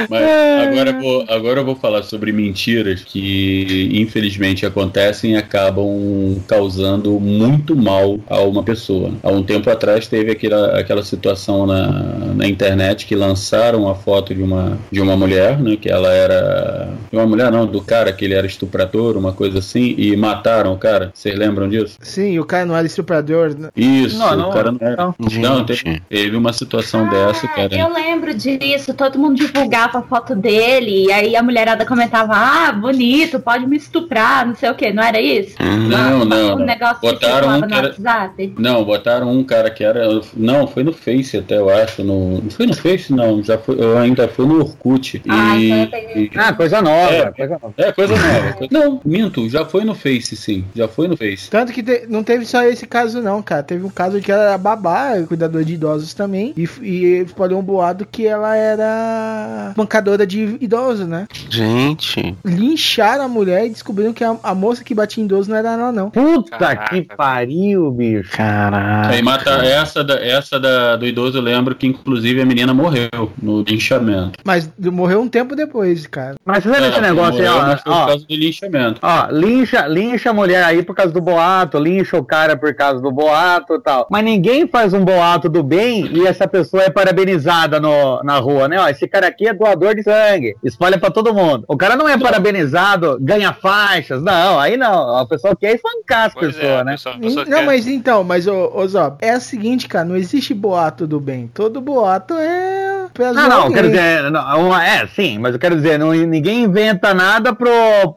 Mas agora eu, vou, agora eu vou falar sobre mentiras que infelizmente acontecem e acabam causando muito mal a uma pessoa. Há um tempo atrás teve aquela, aquela situação na, na internet que lançaram a foto de uma, de uma mulher, né? Que ela era. De uma mulher não, do cara que ele era estuprador, uma coisa assim, e mataram o cara. Vocês lembram disso? Sim, o cara não era estuprador. né? Isso, Não, não, o cara não era. não. Não, teve, teve uma situação dessa, cara. Eu lembro disso, todo mundo divulgava a foto dele, e aí a mulherada comentava, ah, bonito, pode me estuprar, não sei o que, não era isso? Não, não. O não. negócio que Botaram circulava um no que era, WhatsApp. Não, botaram um cara que era. Não, foi no Face até, eu acho. No, não foi no Face, não. Já foi, eu ainda fui no Orkut. Ah, e, então e- Ah, coisa nova, É. coisa nova. é, coisa nova. coisa- Não, minto, já foi no Face, sim. Já foi no Face. Tanto que te- não teve só esse caso, não, cara. Teve um caso que ela era babá, cuidador de idosos também. E, e espalhou um boato que ela era bancadora de idosos, né? Gente. Lincharam a mulher e descobriram que a, a moça que batia em idoso não era ela, não. Puta Caraca. que pariu, bicho. Caraca. Aí mata essa, da, essa da, do idoso, eu lembro que inclusive a menina morreu no linchamento. Mas morreu um tempo depois, cara. Mas você sabe esse É, negócio aí, ó, mas foi ó, por causa do linchamento. Ó, lincha, lincha a mulher aí por causa do boato, lincha o cara por causa do boato e tal. Mas ninguém faz um boato do bem e essa pessoa é parabenizada no, na rua, né? Ó, esse cara aqui é doador de sangue. Espalha pra todo mundo. O cara não é parabenizado, ganha faixas. Não, aí não. A pessoa quer espancar as Pois pessoas, é, né? pessoa, pessoa Não, quer- mas então, mas ô, ô Zó, é o seguinte, cara, não existe boato do bem. Todo boato é pra Não, não, eu alguém. quero dizer, não, uma- é, sim, mas eu quero dizer, não, ninguém inventa nada pro,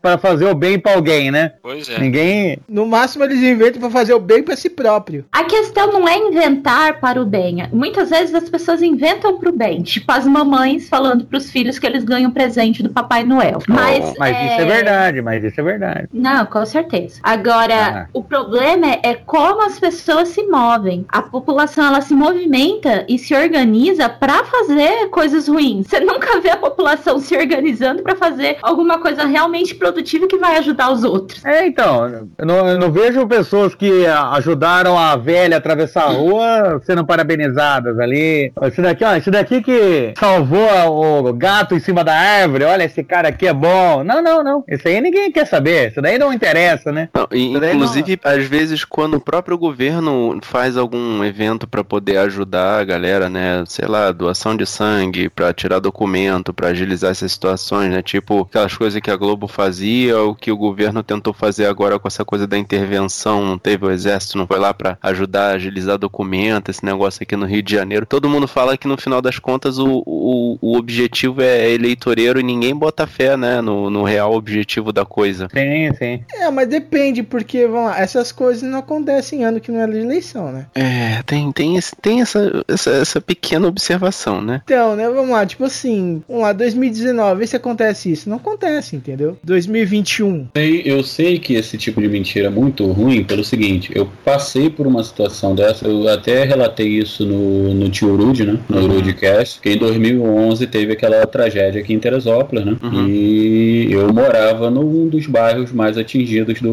pra fazer o bem pra alguém, né? Pois é. Ninguém. No máximo eles inventam pra fazer o bem pra si próprio. A questão não é inventar para o bem. Muitas vezes as pessoas inventam para o bem. Tipo as mamães falando pros filhos que eles ganham presente do Papai Noel. Mas, Mas isso é verdade, mas isso é verdade. Não, com certeza. Agora, Ah. o problema é, é como as pessoas se movem. A população ela se movimenta e se organiza pra fazer coisas ruins. Você nunca vê a população se organizando pra fazer alguma coisa realmente produtiva que vai ajudar os outros. É, então, eu não, eu não vejo pessoas que ah, ajudaram a velha a atravessar a rua sendo parabenizadas ali. Esse daqui, ó, esse daqui que salvou a- o gato em cima da árvore, olha, esse cara aqui é bom. Não, não, não. Isso aí ninguém quer saber. Isso daí não interessa, né? Não, e, inclusive, às vezes, quando o próprio governo faz algum evento pra poder ajudar a galera, né? Sei lá, doação de sangue, pra tirar documento, pra agilizar essas situações, né? Tipo, aquelas coisas que a Globo fazia, o que o governo tentou fazer agora com essa coisa da intervenção, não teve o exército, não foi lá pra ajudar a agilizar documento, esse negócio aqui no Rio de Janeiro. Todo mundo fala que no final das contas o, o, o objetivo é eleitoreiro e ninguém bota fé, né? No, no real objetivo da coisa. Sim, sim. É, mas depende, porque, vamos lá, essas coisas não acontecem em ano que não é de eleição, né? É, tem, tem, esse, tem essa, essa, essa pequena observação, né? Então, né, vamos lá, tipo assim, vamos lá, 2019, vê se acontece isso. Não acontece, entendeu? 2021. Sei- Eu sei que esse tipo de mentira é muito ruim pelo seguinte, eu passei por uma situação dessa, eu até relatei isso no, no Tio Rude, né? No Rudecast, que em 2011 teve aquela tragédia aqui em Teresópolis, né? E eu morava num dos bairros mais atingidos do,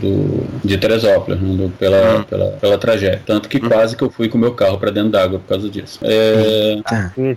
do- de Teresópolis, né? Do- pela, pela, pela tragédia. Tanto que quase que eu fui com o meu carro para dentro d'água por causa disso. É,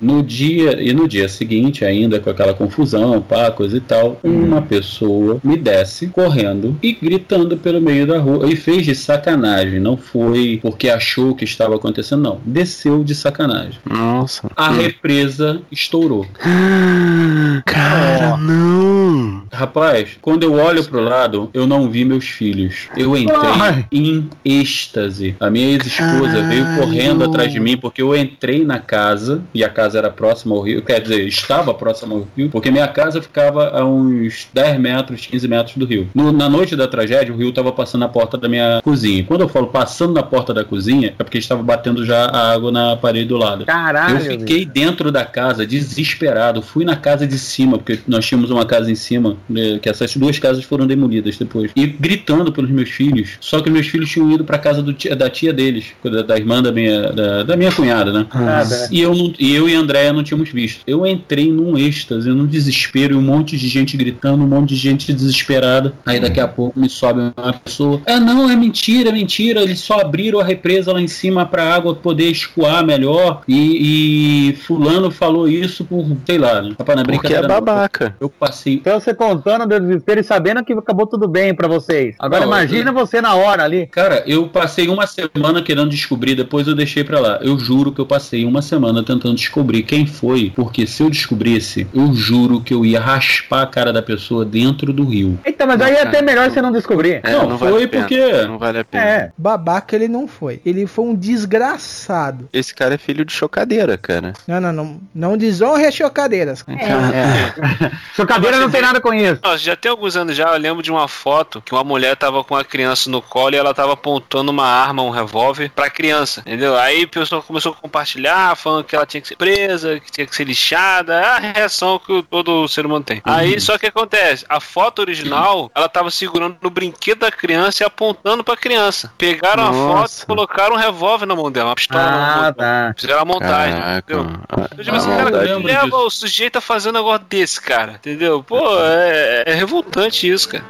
no dia e no dia seguinte, ainda com aquela confusão, pá, coisa e tal, uma pessoa me desce correndo e gritando pelo meio da rua e fez de sacanagem, não foi porque achou que estava acontecendo, não. Desceu de sacanagem. Nossa. A represa estourou. Cara, não. Rapaz, quando eu olho pro lado, eu não vi meus filhos. Eu entrei Ai. em êxtase. A minha ex-esposa veio correndo atrás de mim porque eu entrei na casa e a casa era próxima ao rio. Quer dizer, estava próxima ao rio, porque minha casa ficava a uns 10 metros, 15 metros do rio. No- na noite da tragédia, o rio estava passando na porta da minha cozinha. Quando eu falo passando na porta da cozinha, é porque estava batendo já a água na parede do lado. Caralho. Eu fiquei dentro da casa, desesperado. Fui na casa de cima, porque nós tínhamos uma casa em cima, né, que essas duas casas foram demolidas depois. E gritando pelos meus filhos. Só que meus filhos tinham ido pra casa do tia- da tia deles, da, da irmã da minha, da, da minha cunhada, né? Nada. E eu, não- e eu e a Andréia não tínhamos visto. Eu entrei num êxtase, num desespero, e um monte de gente gritando, um monte de gente desesperada. Aí daqui a pouco me sobe uma pessoa. É não, é mentira, é mentira. Eles só abriram a represa lá em cima pra água poder escoar melhor. E, e fulano falou isso por, sei lá, né? Rapaz, na Porque é brincadeira. não. babaca. Eu passei. Então você contando do desespero e sabendo que acabou tudo bem pra vocês. Agora Não, imagina você na hora ali. Cara, eu passei uma semana querendo descobrir, depois eu deixei pra lá. Eu juro que eu passei uma semana tentando descobrir quem foi, porque se eu descobrisse, eu juro que eu ia raspar a cara da pessoa dentro do rio. Então, mas aí é até melhor você não descobrir. É, não, vale foi a pena. porque. Não vale a pena. É. Babaca ele não foi. Ele foi um desgraçado. Esse cara é filho de chocadeira, cara. Não, não, não. Não desonre as chocadeiras. É. Chocadeira não tem nada com isso. Nossa, já tem alguns anos já, eu lembro de uma foto que uma mulher tava com uma criança no colo e ela tava apontando uma arma, um revólver, pra criança, entendeu? Aí o pessoal começou a compartilhar, falando que ela tinha que ser presa, que tinha que ser lixada, é a reação que todo ser humano tem. Aí, só que acontece, a foto original, ela tava segurando no brinquedo da criança e apontando pra criança. Pegaram a foto Nossa. e colocaram um revólver na mão dela, uma pistola na mão Ah, dela. tá. Fizeram a montagem, Caraca. entendeu? Ah, Eu digo assim, cara, leva disso. o sujeito a fazer um negócio desse, cara? Entendeu? Pô, é, é revoltante isso, cara.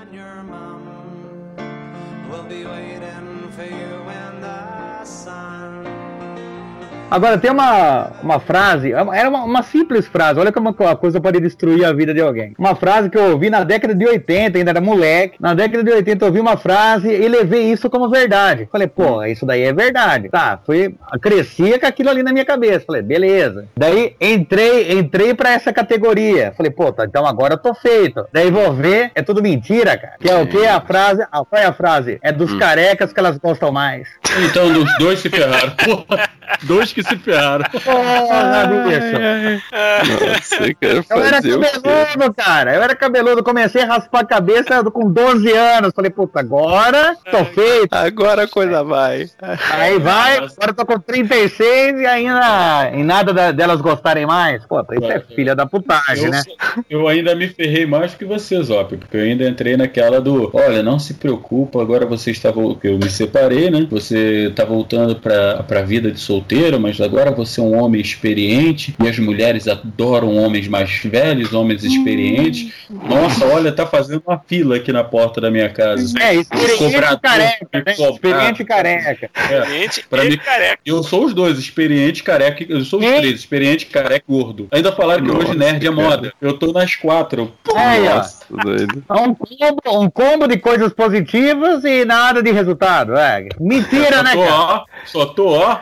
Agora, tem uma, uma frase, era uma, uma simples frase, olha como a coisa pode destruir a vida de alguém. Uma frase que eu ouvi na década de 80, ainda era moleque. Na década de 80 eu ouvi uma frase e levei isso como verdade. Falei, pô, isso daí é verdade. Tá, foi, crescia com aquilo ali na minha cabeça. Falei, beleza. Daí entrei, entrei pra essa categoria. Falei, pô, tá, então agora eu tô feito. Daí vou ver, é tudo mentira, cara. Que é o que? A frase, ah, qual é a frase? É dos carecas que elas gostam mais. Então, os dois se ferraram. Porra, dois que que se ferraram. Porra, bicho. Nossa, eu quero Eu era cabeludo, cara. Eu era cabeludo. Comecei a raspar a cabeça com 12 anos. Falei, puta, agora tô feito. Agora a coisa vai. Aí vai, agora tô com 36 e ainda em nada da- delas gostarem mais. Pô, isso é filha da putagem, Eu, né? eu ainda me ferrei mais que você, Zop, porque eu ainda entrei naquela do, olha, não se preocupa, agora você está eu me separei, né? Você tá voltando pra, pra vida de solteiro, mas agora você é um homem experiente e as mulheres adoram homens mais velhos, homens experientes. Nossa, olha, tá fazendo uma fila aqui na porta da minha casa. É, experiente careca, né? Experiente careca. Experiente Pra e mim, careca. Eu sou os dois, experiente, careca. Eu sou os três, experiente, careca e gordo. Ainda falaram que hoje nerd é moda. Eu tô nas quatro. Ó. Nossa, doido. É Um combo, um combo de coisas positivas e nada de resultado. É. Mentira, Só né, tô, cara? ó, só tô, ó.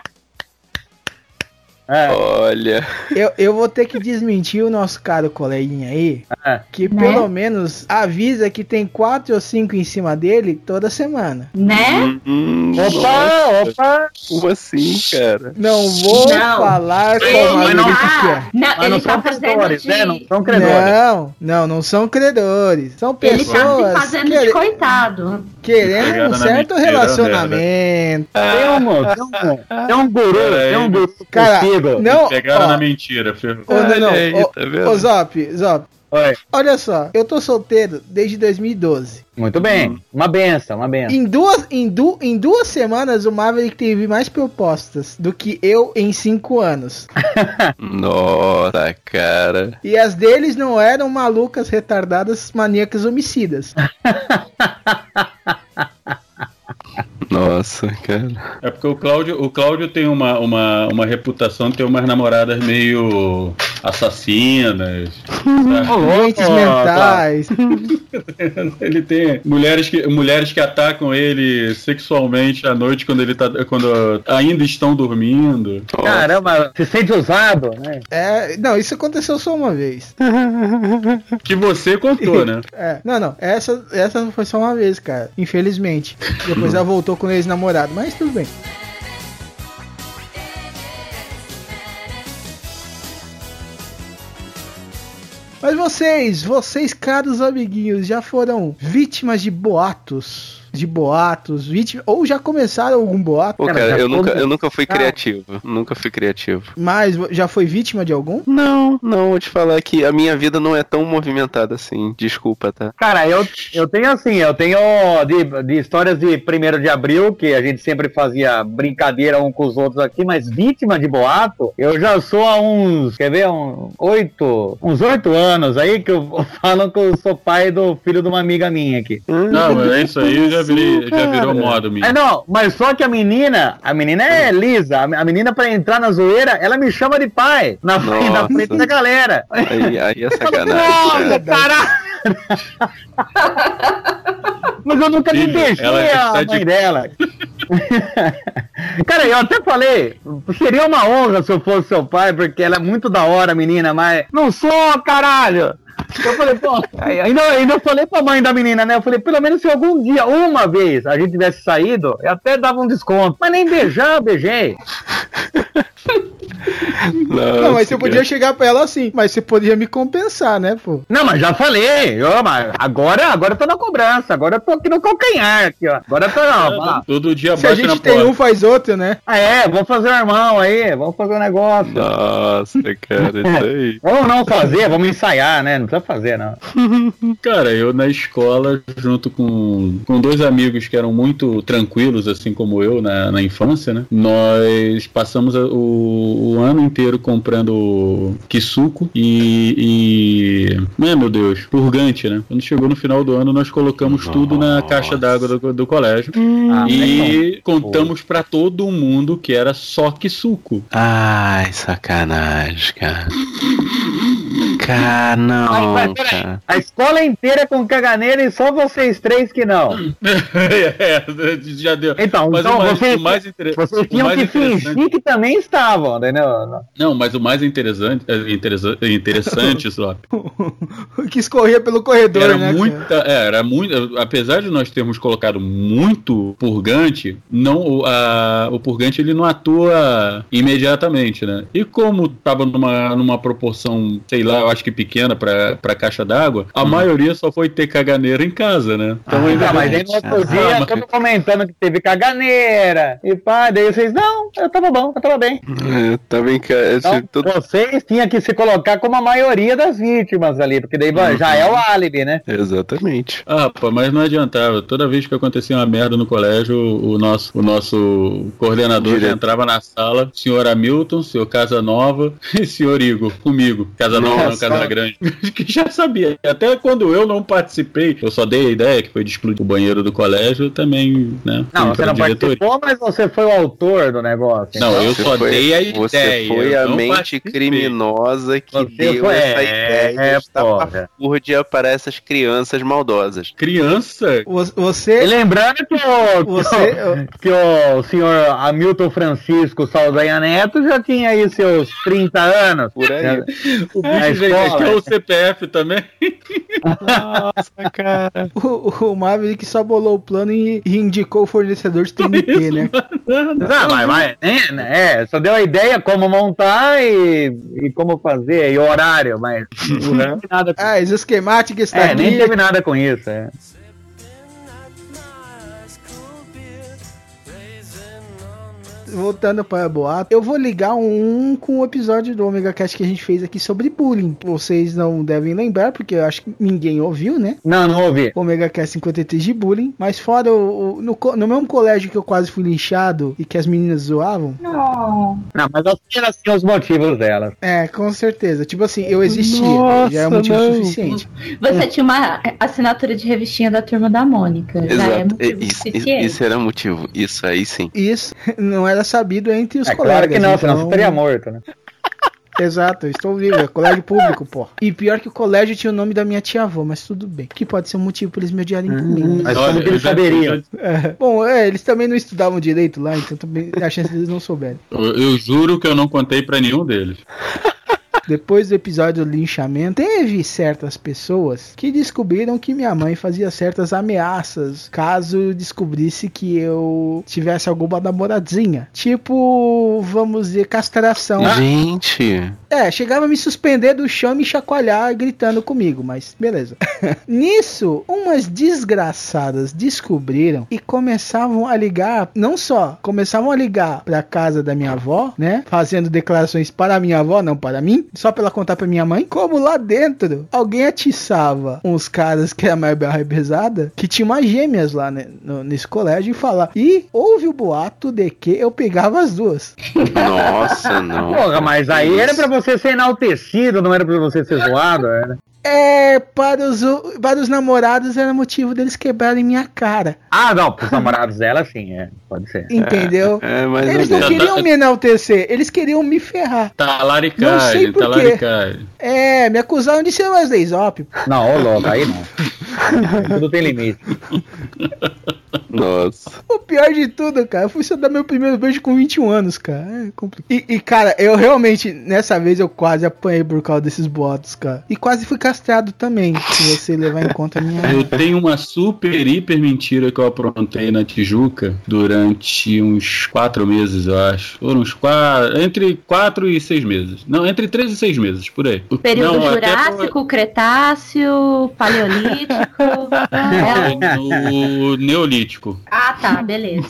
É. Olha. Eu, eu vou ter que desmentir o nosso caro coleguinha aí, É. que Né? pelo menos avisa que tem quatro ou cinco em cima dele toda semana. Né? Hum, Opa, opa. Como assim, cara? Não vou Não. falar Ele como a não- Maverick tá, quer. não, Mas ele não tá são fazendo credores, de... né? Não são credores. Não, não, não são credores. São Ele tá se pessoas fazendo quere- de coitado. Querendo um certo mentira, relacionamento. Tem um, tem um, tem um guru, tem um guru Cara, não, Pegaram ó, na mentira, ferrou. ô, não, não, Olha aí, tá vendo? ô, Zop, Zop, Oi. olha só, eu tô solteiro desde 2012. Muito bem. Uma benção, uma benção. Em duas, em, du, em duas semanas, o Maverick teve mais propostas do que eu em cinco anos. Nossa, cara. E as deles não eram malucas, retardadas, maníacas, homicidas. Nossa, cara. É porque o Cláudio, o Cláudio tem uma, uma, uma reputação de ter umas namoradas meio assassinas. sabe? Doentes mentais. Ele tem mulheres que, mulheres que atacam ele sexualmente à noite quando ele tá quando ainda estão dormindo. Caramba, se sente usado, né? É, não, isso aconteceu só uma vez. Que você contou, né? É, não, não, essa, essa foi só uma vez, cara. Infelizmente. Depois ela voltou com o ex-namorado, mas tudo bem. Mas vocês, vocês, caros amiguinhos, já foram vítimas de boatos? De boatos, vítimas, ou já começaram algum boato? Pô, Cara, cara, eu nunca, eu nunca fui Ah. criativo. Nunca fui criativo. Mas já foi vítima de algum? Não, não, vou te falar que a minha vida não é tão movimentada assim. Desculpa, tá? Cara, eu, eu tenho assim, eu tenho de, de histórias de 1 de abril, que a gente sempre fazia brincadeira um com os outros aqui, mas vítima de boato, eu já sou há uns, quer ver, um, oito, uns oito anos aí que eu falo que eu sou pai do filho de uma amiga minha aqui. Não, mas é isso aí eu já, virei, já virou modo, É, menino. não, mas só que a menina, a menina é lisa, a menina pra entrar na zoeira, ela me chama de pai, na, frente- na Nossa. frente da galera. Aí, aí é Nossa, sacanagem. cara. caralho! Mas eu nunca me deixei está a mãe de- dela. Cara, eu até falei, seria uma honra se eu fosse seu pai, porque ela é muito da hora, menina, mas não sou, caralho! Eu falei, pô, ainda, ainda falei pra mãe da menina, né? Eu falei, pelo menos se algum dia, uma vez, a gente tivesse saído, eu até dava um desconto. Mas nem beijar, eu beijei. Não, mas você podia chegar pra ela assim, mas você podia me compensar, né, pô? Não, mas já falei, eu, mas agora, agora eu tô na cobrança, agora eu tô aqui no calcanhar, aqui, ó. Agora eu tô, ó, Todo dia Se a gente tem porta. um, faz outro, né? Ah, é, vamos fazer um irmão aí, vamos fazer um negócio. Nossa, cara, isso aí. Vamos não fazer, vamos ensaiar, né? Não precisa fazer, não. Cara, eu na escola, junto com, com dois amigos que eram muito tranquilos, assim como eu, na, na infância, né? Nós passamos a- o, o ano inteiro comprando Kisuko e, e. É, meu Deus, purgante, né? Quando chegou no final do ano, nós colocamos tudo na caixa d'água do, do colégio. Ah, e contamos pra todo mundo que era só Kisuko. Ai, sacanagem, cara. Cara, não, Mas, peraí, cara. A escola inteira com caganeira e só vocês três que não. é, já deu. Então, Mas então o mais, vocês, o mais inter- vocês o tinham mais que fingir que também estavam, entendeu? Não, mas o mais interessante, é, interessante, interessante só, que escorria pelo corredor, era né? muita, é, era muito, apesar de nós termos colocado muito purgante, não o, a- o purgante ele não atua imediatamente, né? E como tava numa, numa proporção, sei lá, eu acho que pequena pra, pra caixa d'água, a maioria só foi ter caganeira em casa, né? Então ainda Ah, mas aí no outro Ah, dia, mas- todo comentando que teve caganeira. E pá, daí vocês, não, eu tava bom, eu tava bem. É, tá bem, cara. Então, todo- vocês tinham que se colocar como a maioria das vítimas ali, porque daí já é o álibi, né? Exatamente. Ah, pô, mas não adiantava. Toda vez que acontecia uma merda no colégio, o nosso, o nosso coordenador já Direto. entrava na sala, senhor Hamilton, senhor Casanova e senhor Igor, comigo. Casanova não, Casagrande. que já sabia. Até quando eu não participei, eu só dei a ideia que foi de explodir o banheiro do colégio, também, né? Não, você não diretoria. participou, mas você foi o autor do negócio. Não, então. eu Você só foi- dei a Você ideia. foi eu a mente participei. criminosa que Você deu foi- essa é, ideia é, de estapafúrdia para essas crianças maldosas. Criança? Vo- E Você. lembrando que o, que Você- o, que o senhor Hamilton Francisco Saldanha Neto já tinha aí seus 30 anos. Por aí. O bicho já escola. quer o CPF também. Nossa, cara. O, o Maverick só bolou o plano e, e indicou o fornecedor de TNT, né? Não, mas, mas é, né, é, só deu a ideia como montar e, e como fazer, e horário, mas não teve nada com, Ah, esse esquemático está é, aqui. nem teve nada com isso. É. Voltando para boato, eu vou ligar um com o episódio do Omega Cast que a gente fez aqui sobre bullying. Vocês não devem lembrar, porque eu acho que ninguém ouviu, né? Não, não ouvi. Omega Cast 53 de bullying. Mas fora o, o- no, no mesmo colégio que eu quase fui linchado e que as meninas zoavam. Não. Não, mas assim elas tinham os motivos delas. É, com certeza. Tipo assim, eu existia. Nossa, já é motivo não. suficiente. Você tinha uma assinatura de revistinha da turma da Mônica. Já é Exato. motivo Isso, isso, suficiente. isso era motivo. Isso aí sim. Isso não era sabido entre os É colegas. claro que não, senão então- você estaria morto, né? Exato, eu estou vivo, é colégio público, pô. E pior que o colégio tinha o nome da minha tia-avó, mas tudo bem. Que pode ser um motivo pra eles me odiarem também. Mas Olha, como que eles saberiam? É. Bom, é, eles também não estudavam direito lá, então também a chance deles não souberem. Eu, eu juro que eu não contei pra nenhum deles. Depois do episódio do linchamento, teve certas pessoas que descobriram que minha mãe fazia certas ameaças caso descobrisse que eu tivesse alguma namoradinha. Tipo, vamos dizer, castração. Gente. É, chegava a me suspender do chão e me chacoalhar gritando comigo, mas beleza. Nisso, umas desgraçadas descobriram e começavam a ligar, não só começavam a ligar pra casa da minha avó, né? Fazendo declarações para a minha avó, não para mim, só pra ela contar pra minha mãe, como lá dentro alguém atiçava uns caras que era mais barra pesada, que tinha umas gêmeas lá né, no- nesse colégio e falar. E houve o boato de que eu pegava as duas. Nossa, não. Porra, mas aí era pra você ser enaltecido, não era pra você ser zoado, era. É, para os, para os namorados era motivo deles quebrarem minha cara. Ah, não, pros namorados dela sim, é, pode ser. Entendeu? É, mas Eles não não queriam me enaltecer, eles queriam me ferrar. Não sei Talaricagem, por quê. talaricagem. É, me acusaram de ser Wesley Zop. Não, ô louco, aí não. Tudo tem limite. Nossa. O pior de tudo, cara, eu fui só dar meu primeiro beijo com 21 anos, cara. É complicado. E, e, cara, eu realmente, nessa vez eu quase apanhei por causa desses boatos, cara. E quase fui castrado também, se você levar em conta a minha. Eu tenho uma super, hiper mentira que eu aprontei na Tijuca durante uns quatro meses, eu acho. Foram uns quatro. Entre quatro e seis meses. Não, entre três e seis meses, por aí. Período Não, até Jurássico, Cretáceo, Paleolítico. É. no Neolítico. Ah, tá, beleza.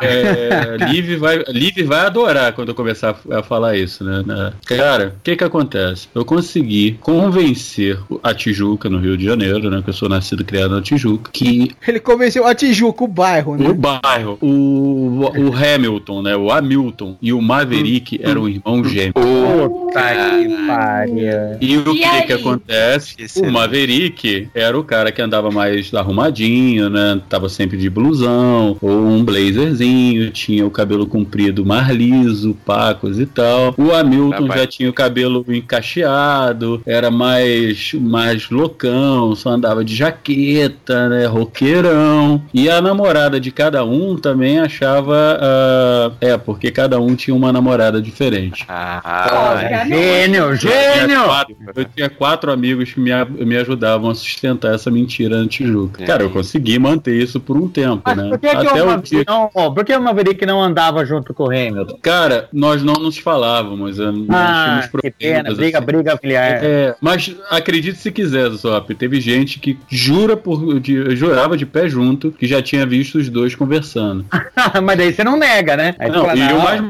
É, Liv, vai, Liv vai adorar quando eu começar a falar isso, né? né? Cara, o que que acontece? Eu consegui convencer a Tijuca, no Rio de Janeiro, né? Que eu sou nascido e criado na Tijuca, que Ele convenceu a Tijuca, o bairro, né? o bairro, o, o Hamilton, né? O Hamilton e o Maverick eram irmãos gêmeos. Puta que pariu. E o E que aí? que acontece? O é- Maverick era o cara que andava mais arrumadinho, né? Tava sempre de blusão ou um blazerzinho, tinha o cabelo comprido mais liso, pacos e tal. O Hamilton Rapaz. já tinha o cabelo encacheado, era mais, mais loucão, só andava de jaqueta, né? Roqueirão. E a namorada de cada um também achava. ah, é, porque cada um tinha uma namorada diferente. Ah, Gênio, Eu tinha gênio! quatro- Eu tinha quatro amigos que me, me ajudavam a sustentar essa mentira na Tijuca. Cara, eu consegui manter isso por um tempo, Mas né? por que, que, Até o, o dia não, por que o Maverick não andava junto com o Hamilton? Cara, nós não nos falávamos, nós Ah, que pena, briga, assim. briga familiar. É, mas acredite se quiser, Zop, teve gente que jura por, de- jurava de pé junto que já tinha visto os dois conversando. Mas daí você não nega, né? Aí Não, fala, e o não, mais,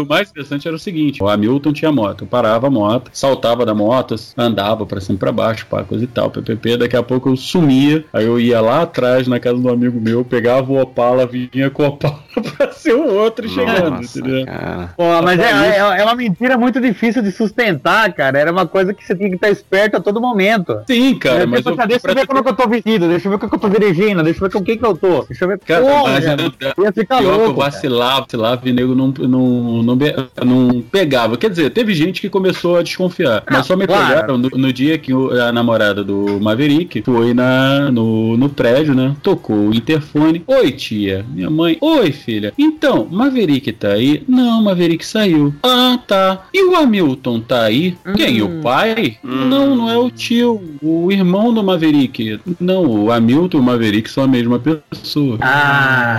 o mais interessante era o seguinte: o Hamilton tinha moto, eu parava a moto, saltava da moto, andava pra cima e pra baixo, pá, coisa e tal, PPP. Daqui a pouco eu sumia, aí eu ia lá atrás na casa do amigo meu, pegava o Opala, vinha com o Opala pra ser o outro chegando, Nossa, entendeu? Pô, mas é, é, é uma mentira muito difícil de sustentar, cara. Era uma coisa que você tinha que estar esperto a todo momento. Sim, cara, É, mas eu- tá, deixa eu ver como é que eu tô vestido, deixa eu ver como que eu tô dirigindo, deixa eu ver com quem que eu tô. Deixa eu ver. Cara, mas cara, eu, ia ficar pior que eu louco. vacilava, vacilava e nego não, não, não, não pegava. Quer dizer, teve gente que começou a desconfiar. Mas só me claro. pegaram no, no dia que o- a namorada do Maverick foi na, no, no prédio, né? Tocou o interfone. Oi, tia. Minha mãe. Oi, filha. Então, Maverick tá aí? Não, Maverick saiu. Ah, tá. E o Hamilton tá aí? Quem? O pai? Não, não é o tio. O irmão do Maverick. Não, o Hamilton e o Maverick são a mesma pessoa. Ah.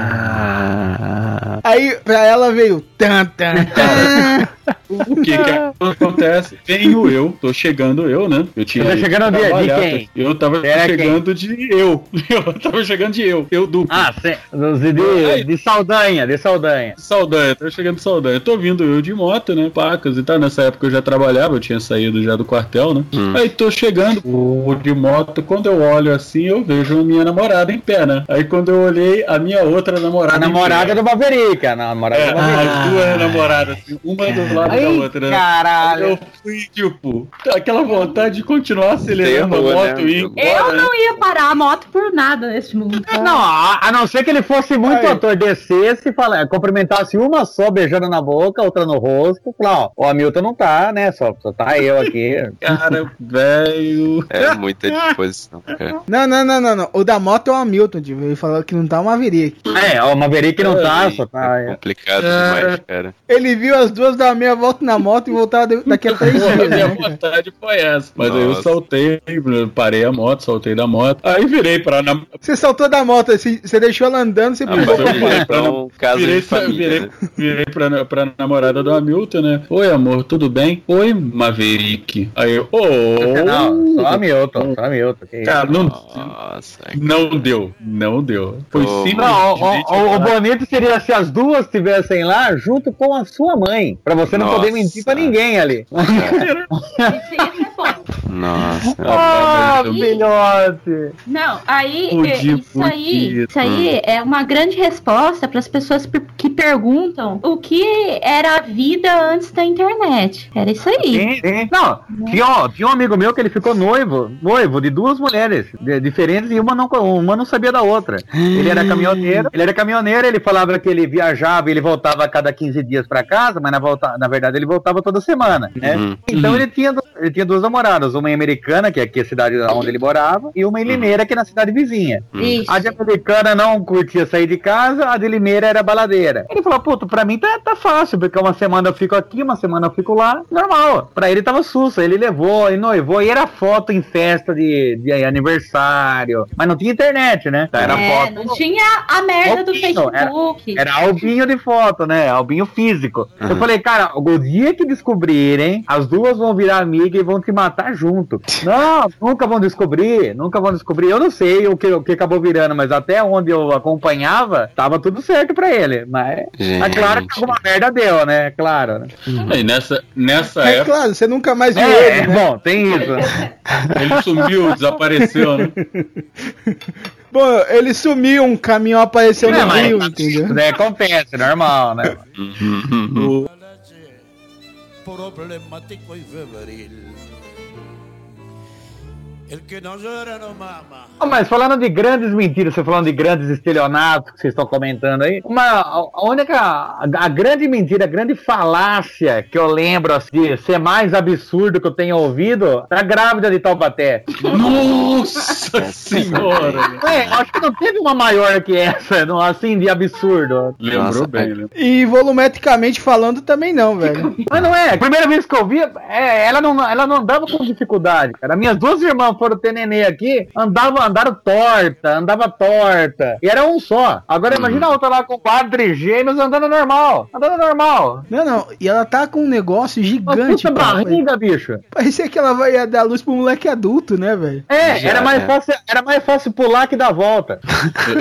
Aí pra ela veio. Tan, tan, tan. O que que acontece? Venho eu, tô chegando eu, né? Eu tinha tá chegando de- de quem? Eu tava Era chegando de eu. Eu tava chegando de eu. Eu duplo. Ah, cê- de, de, de Saldanha, de Saldanha. Saldanha, tô chegando de Saldanha. Tô vindo eu de moto, né? Pacas e tal. Nessa época eu já trabalhava, eu tinha saído já do quartel, né? Aí tô chegando o de moto. Quando eu olho assim, eu vejo a minha namorada em pé, né? Aí quando eu olhei, a minha outra namorada. A namorada do Maverick, a namorada É, do Maverick. as duas namoradas, assim, uma do lado da Ai, outra. né? caralho. Eu fui, tipo, aquela vontade de continuar acelerando a moto né? e ir Eu embora, né? não ia parar a moto por nada neste mundo. tá? Não, a, a não ser que ele fosse muito Aí. ator, descesse e fala, cumprimentasse uma só, beijando na boca, outra no rosto. Falar, ó, o Hamilton não tá, né? Só, só tá eu aqui. Cara, velho. É muita disposição, cara. Não, não, não, não, não. O da moto é o Hamilton, tipo, ele falou que não tá o Maverick. É, ó, o Maverick não tá, só tá. É é. complicado demais, cara. Ele viu as duas dar meia volta na moto e voltar daqui a três dias. minha né? vontade foi essa. Mas aí eu Nossa. saltei, parei a moto, saltei da moto. Aí virei pra nam... Você saltou da moto, você deixou ela andando, você Ah, pulou pra eu virei pra um caso Virei, de família. virei, né? virei pra, pra namorada do Hamilton, né? Oi, amor, tudo bem? Oi, Maverick. Aí eu, ô. Não, só Hamilton, só Hamilton. Cara, não, Nossa, não deu, não deu. Foi simplesmente. Não, o, o- o bonito seria se as duas estivessem lá junto com a sua mãe. Pra você não Nossa. Poder mentir pra ninguém ali. Isso ser bom. Nossa. Ah, filhote! Não, aí é, isso aí, isso aí é uma grande resposta para as pessoas que perguntam o que era a vida antes da internet. Era isso aí. Sim, sim. Não, tinha, ó, tinha um amigo meu que ele ficou noivo, noivo de duas mulheres de- diferentes e uma não, uma não sabia da outra. Ele era caminhoneiro, ele era caminhoneiro, ele falava que ele viajava e ele voltava a cada 15 dias pra casa, mas na, volta, na verdade ele voltava toda semana, né? Uhum. Então ele tinha, ele tinha duas namoradas, uma em americana, que é aqui a cidade onde ele morava, e uma em Limeira, que é na cidade vizinha. Isso. A de americana não curtia sair de casa, a de Limeira era baladeira. Ele falou, puto, pra mim tá, tá fácil, porque uma semana eu fico aqui, uma semana eu fico lá, normal. Pra ele tava sussa, ele levou, ele noivou, e era foto em festa de, de aniversário. Mas não tinha internet, né? Era é, foto. não tinha a merda do Albinho, era- Facebook. Era albinho de foto, né? Albinho físico. Eu falei, cara, o dia que descobrirem, as duas vão virar amigas e vão te matar junto. Não, nunca vão descobrir, nunca vão descobrir. Eu não sei o que, o que acabou virando, mas até onde eu acompanhava, tava tudo certo pra ele. Mas é claro que alguma merda deu, né? Claro. né? Aí nessa, nessa É época, claro, você nunca mais viu É, ele, né? bom, tem isso. ele sumiu, desapareceu, né? Bom, ele sumiu, um caminhão apareceu É, no mas- rio, entendeu? Isso daí acontece, normal, né? O- problemático y febril. Ah, mas falando de grandes mentiras, você falando de grandes estelionatos que vocês estão comentando aí, uma, a única, a, a grande mentira, a grande falácia que eu lembro assim, de ser mais absurdo que eu tenho ouvido, da grávida de Taubaté. Nossa senhora! É, acho que não teve uma maior que essa, não, assim, de absurdo. Lembrou Nossa, bem, é- né? E volumetricamente falando também não, velho. Mas não é, a primeira vez que eu vi, é, ela, não, ela não andava com dificuldade, cara. Minhas duas irmãs foram ter nenê aqui, andavam, andaram torta, andava torta. E era um só. Agora imagina a outra lá com quadrigêmeos andando normal. Andando normal. Não, não. E ela tá com um negócio Uma gigante. puta cara. barriga, bicho. Parecia que ela vai dar luz pro moleque adulto, né, velho? É, Já, era mais, é. fácil, era mais fácil pular que dar volta.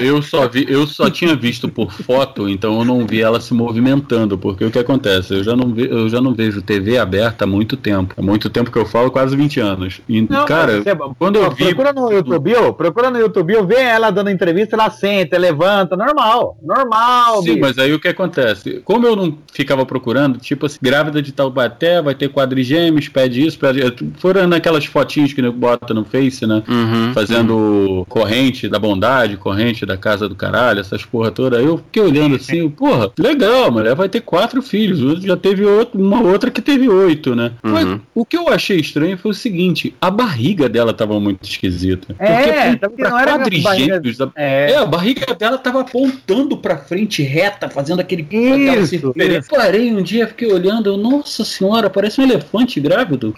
Eu- Eu só vi, eu só tinha visto por foto, então eu não vi ela se movimentando, porque o que acontece? Eu já não, ve, eu já não vejo TV aberta há muito tempo. Há muito tempo que eu falo, quase 20 anos. E, cara, mas você- quando eu vi. Procura no YouTube, ó, procura no YouTube, vê ela dando entrevista, ela senta, levanta, normal. Normal, Sim, bicho. mas aí o que acontece? Como eu não ficava procurando, tipo assim, grávida de Taubaté, vai ter quadrigêmeos, pede isso, pede. Foram naquelas fotinhos que bota no Face, né? Uhum. Fazendo corrente da bondade, corrente da casa do caralho, essas porra toda. Aí eu fiquei olhando assim, eu, porra, legal, mulher vai ter quatro filhos. Já teve outro, uma outra que teve oito, né? Mas Uhum. o que eu achei estranho foi o seguinte: a barriga dela tava muito esquisita. É, Porque porque não era quadrigêmeos, a- É. é, a barriga dela tava apontando pra frente reta, fazendo aquele aquela Isso, circunferência. Parei um dia, fiquei olhando, eu, nossa senhora, parece um elefante grávido.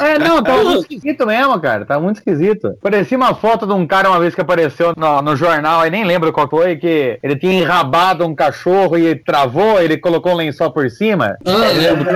É, não, tava muito esquisito mesmo, cara. Tava muito esquisito. Parecia uma foto de um cara uma vez que apareceu no, no jornal, aí nem lembro qual foi, que ele tinha enrabado um cachorro e travou, ele colocou um lençol por cima. Ah, lembro.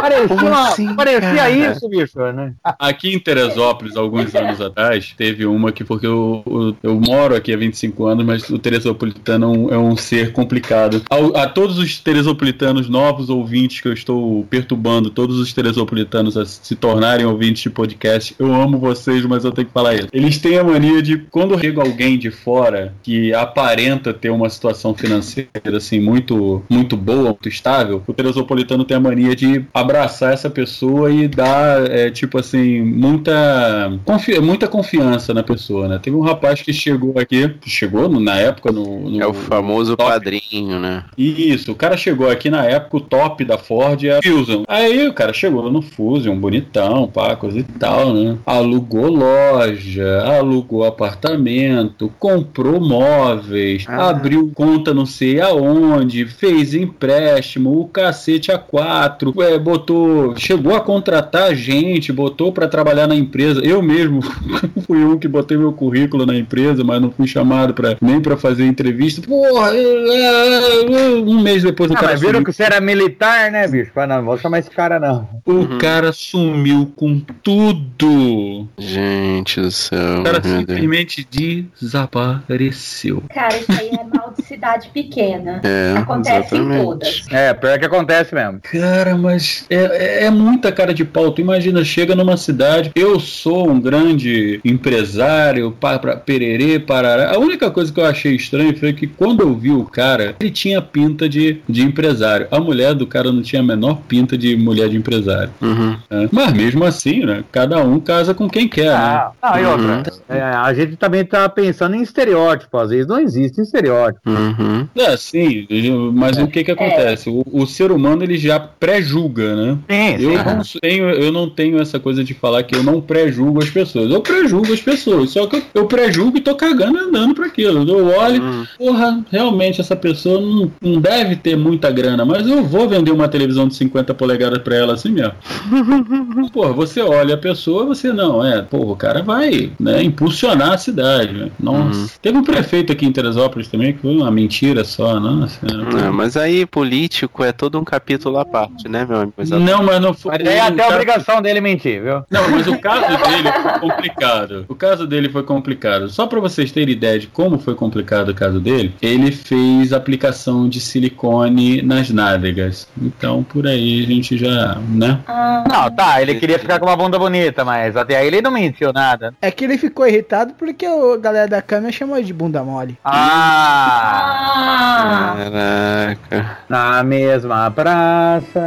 Parecia, uma- assim, parecia cara? isso, bicho, né? Aqui em Teresópolis, alguns anos atrás, teve uma que, porque eu, eu, eu moro aqui há 25 anos, mas o teresopolitano é um, é um ser complicado. A todos os teresopolitanos novos ouvintes que eu estou perturbando, todos os teresopolitanos a se tornarem ouvintes de podcast, eu amo vocês, mas eu tenho que falar isso. Eles têm a mania de, quando chega alguém de fora que aparenta ter uma situação financeira assim muito, muito boa, muito estável, o teresopolitano tem a mania de abraçar essa pessoa e dar, é, tipo assim, muita, confi muita confiança na pessoa, né? Teve um rapaz que chegou aqui, chegou no- na época no, no É o famoso top. padrinho, né? isso, o cara chegou aqui na época, o top da Ford é a Fusion. Aí o cara chegou no Fusion, bonitão, pá, coisa e tal, né? Alugou loja, alugou apartamento, comprou móveis, Ah. abriu conta não sei aonde, fez empréstimo, o cacete a quatro, é, botou, chegou a contratar gente, botou pra trabalhar na empresa. Eu mesmo fui um que botei meu currículo na empresa, mas não fui chamado pra, nem pra fazer entrevista. Porra, é, é, é, um mês depois o Ah, cara mas viram sumiu. que você era militar, né, bicho? Ah, não, vou chamar esse cara, não. O cara sumiu com tudo. Gente do céu. O cara simplesmente desapareceu. Cara, isso aí é mal de cidade pequena. É, Acontece em exatamente. todas. É, pior que acontece mesmo. Cara, mas é, é- é muita cara de pau. Tu imagina, chega numa cidade, eu sou um grande empresário, pa, pra, pererê, parará. A única coisa que eu achei estranho foi que quando eu vi o cara, ele tinha pinta de, de empresário. A mulher do cara não tinha a menor pinta de mulher de empresário. Uhum. né? Mas mesmo assim, né? Cada um casa com quem quer, né? Ah, ah, e outra, é, a gente também tá pensando em estereótipo, às vezes não existe estereótipo. Uhum. É, sim, mas o que que acontece? O, o ser humano ele já pré-julga, né? Sim, Eu sim. não, tenho, eu não tenho essa coisa de falar que eu não pré-julgo as pessoas. Eu pré-julgo as pessoas, só que eu, eu pré-julgo e tô cagando e andando pra aquilo. Eu olho, Uhum. porra, realmente essa pessoa não, não deve ter muita grana, mas eu vou vender uma televisão de 50 polegadas pra ela assim mesmo. Porra, você olha a pessoa, você não, é, porra, o cara vai né, impulsionar a cidade. né? Nossa. Uhum. Teve um prefeito aqui em Teresópolis também, que foi uma mentira só, nossa. Não, mas aí político é todo um capítulo à parte, né, meu amigo? Exatamente. Não, mas não foi. Mas é até a obrigação dele mentir, viu? Não, mas o caso dele foi complicado. O caso dele foi complicado. Só pra vocês terem ideia de como foi complicado o caso dele, ele fez aplicação de silicone nas nádegas. Então, por aí a gente já, né? Ah, Não, tá, ele queria ficar com uma bunda bonita, mas até aí ele não mentiu nada. É que ele ficou irritado porque a galera da câmera chamou ele de bunda mole. Ah! ah, Caraca. Na mesma praça.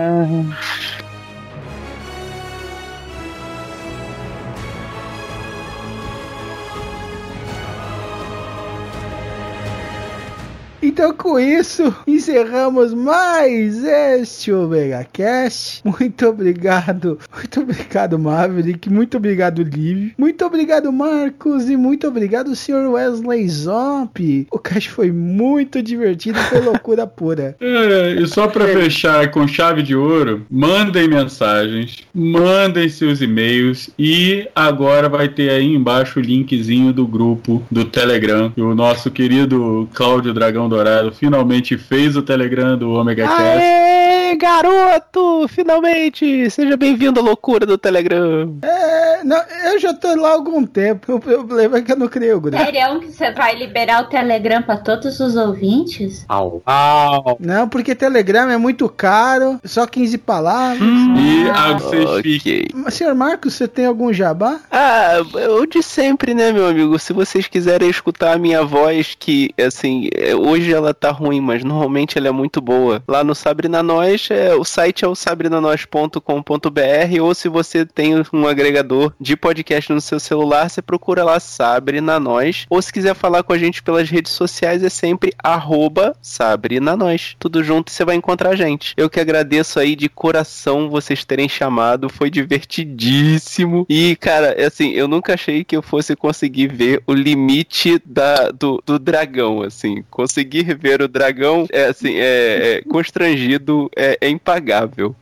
Então, com isso, encerramos mais este Omega Cast. Muito obrigado, muito obrigado, Maverick. Muito obrigado, Liv. Muito obrigado, Marcos. E muito obrigado, Sr. Wesley Zop. O cast foi muito divertido e foi loucura pura. É, e só pra fechar com chave de ouro, mandem mensagens, mandem seus e-mails e agora vai ter aí embaixo o linkzinho do grupo do Telegram. que O nosso querido Cláudio Dragão Dourado finalmente fez o Telegram do Omega Cast. Aê, garoto! Finalmente! Seja bem-vindo à loucura do Telegram. É, não, eu já tô lá há algum tempo. O problema é que eu não criei o grupo. Sério que você vai liberar o Telegram pra todos os ouvintes? Au. Au. Não, porque Telegram é muito caro, só 15 palavras. E a vocês fiquem. Mas, senhor Marcos, você tem algum jabá? Ah, eu de sempre, né, meu amigo? Se vocês quiserem escutar a minha voz, que, assim, é, hoje ela tá ruim, mas normalmente ela é muito boa. Lá no Sabrina Nós, é, o site é o sabrinanois.com.br ou se você tem um agregador de podcast no seu celular, você procura lá Sabrina Nós. Ou se quiser falar com a gente pelas redes sociais, é sempre arroba Sabrina Nós. Tudo junto você vai encontrar a gente. Eu que agradeço aí de coração vocês terem chamado, foi divertidíssimo. E, cara, é assim, eu nunca achei que eu fosse conseguir ver o limite da, do, do dragão, assim. Conseguir ver o dragão, é assim, é, é constrangido, é, é impagável.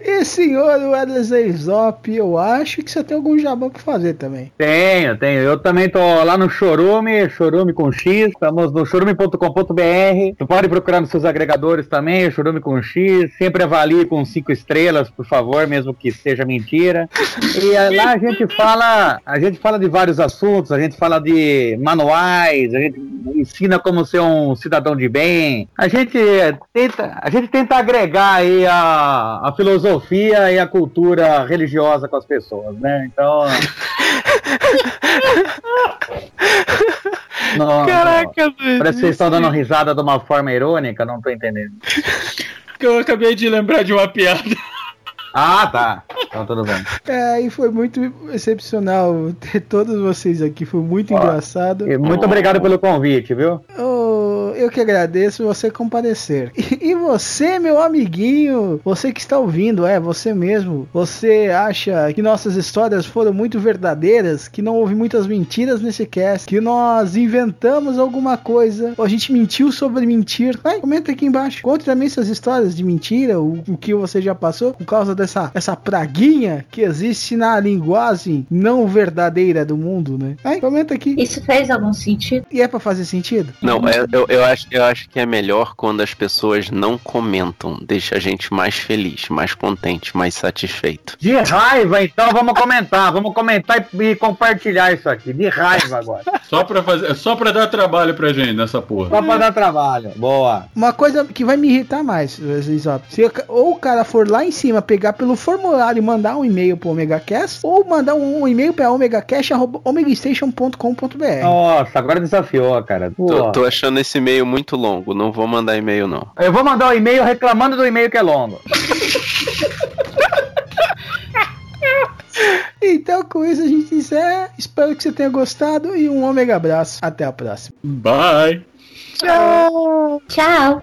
E senhor Wesley Zop, eu acho que você tem algum jabá pra fazer também. Tenho, tenho. Eu também tô lá no Chorume, Chorume com X. Estamos no chorume.com.br. Tu pode procurar nos seus agregadores também, Chorume com X. Sempre avalie com cinco estrelas, por favor, mesmo que seja mentira. E eh, lá a gente fala, a gente fala de vários assuntos, a gente fala de manuais, a gente ensina como ser um cidadão de bem. A gente tenta, a gente tenta agregar aí a, a filosofia e a cultura religiosa com as pessoas, né? Então. Não, Caraca, não. velho. Parece que vocês estão dando risada de uma forma irônica, não tô entendendo. Que eu acabei de lembrar de uma piada. Ah, tá. Então tudo bem. É, e foi muito excepcional ter todos vocês aqui, foi muito engraçado. E muito obrigado pelo convite, viu? Oh, eu que agradeço você comparecer. E, e você, meu amiguinho, você que está ouvindo, é você mesmo. Você acha que nossas histórias foram muito verdadeiras, que não houve muitas mentiras nesse cast, que nós inventamos alguma coisa, ou a gente mentiu sobre mentir? Vai, comenta aqui embaixo. Conte também suas histórias de mentira, o, o que você já passou por causa dessa essa praguinha que existe na linguagem não verdadeira do mundo, né? Vai, comenta aqui. Isso fez algum sentido? E é pra fazer sentido? Não, é- eu, eu, acho, eu acho que é melhor quando as pessoas não comentam. Deixa a gente mais feliz, mais contente, mais satisfeito. De raiva, então vamos comentar. Vamos comentar e, e compartilhar isso aqui. De raiva agora. Só pra, fazer, só pra dar trabalho pra gente nessa porra. Só pra dar trabalho. Boa. Uma coisa que vai me irritar mais, Zop, se ca- ou o cara for lá em cima pegar pelo formulário e mandar um e-mail pro OmegaCast, ou mandar um, um e-mail pra omegacast.omegastation.com.br. Nossa, agora desafiou, cara. Tô, tô achando esse e-mail muito longo, não vou mandar e-mail não. Eu vou mandar um e-mail reclamando do e-mail que é longo. Então, com isso, a gente encerra. Espero que você tenha gostado e um ômega abraço. Até a próxima. Bye. Tchau. Tchau.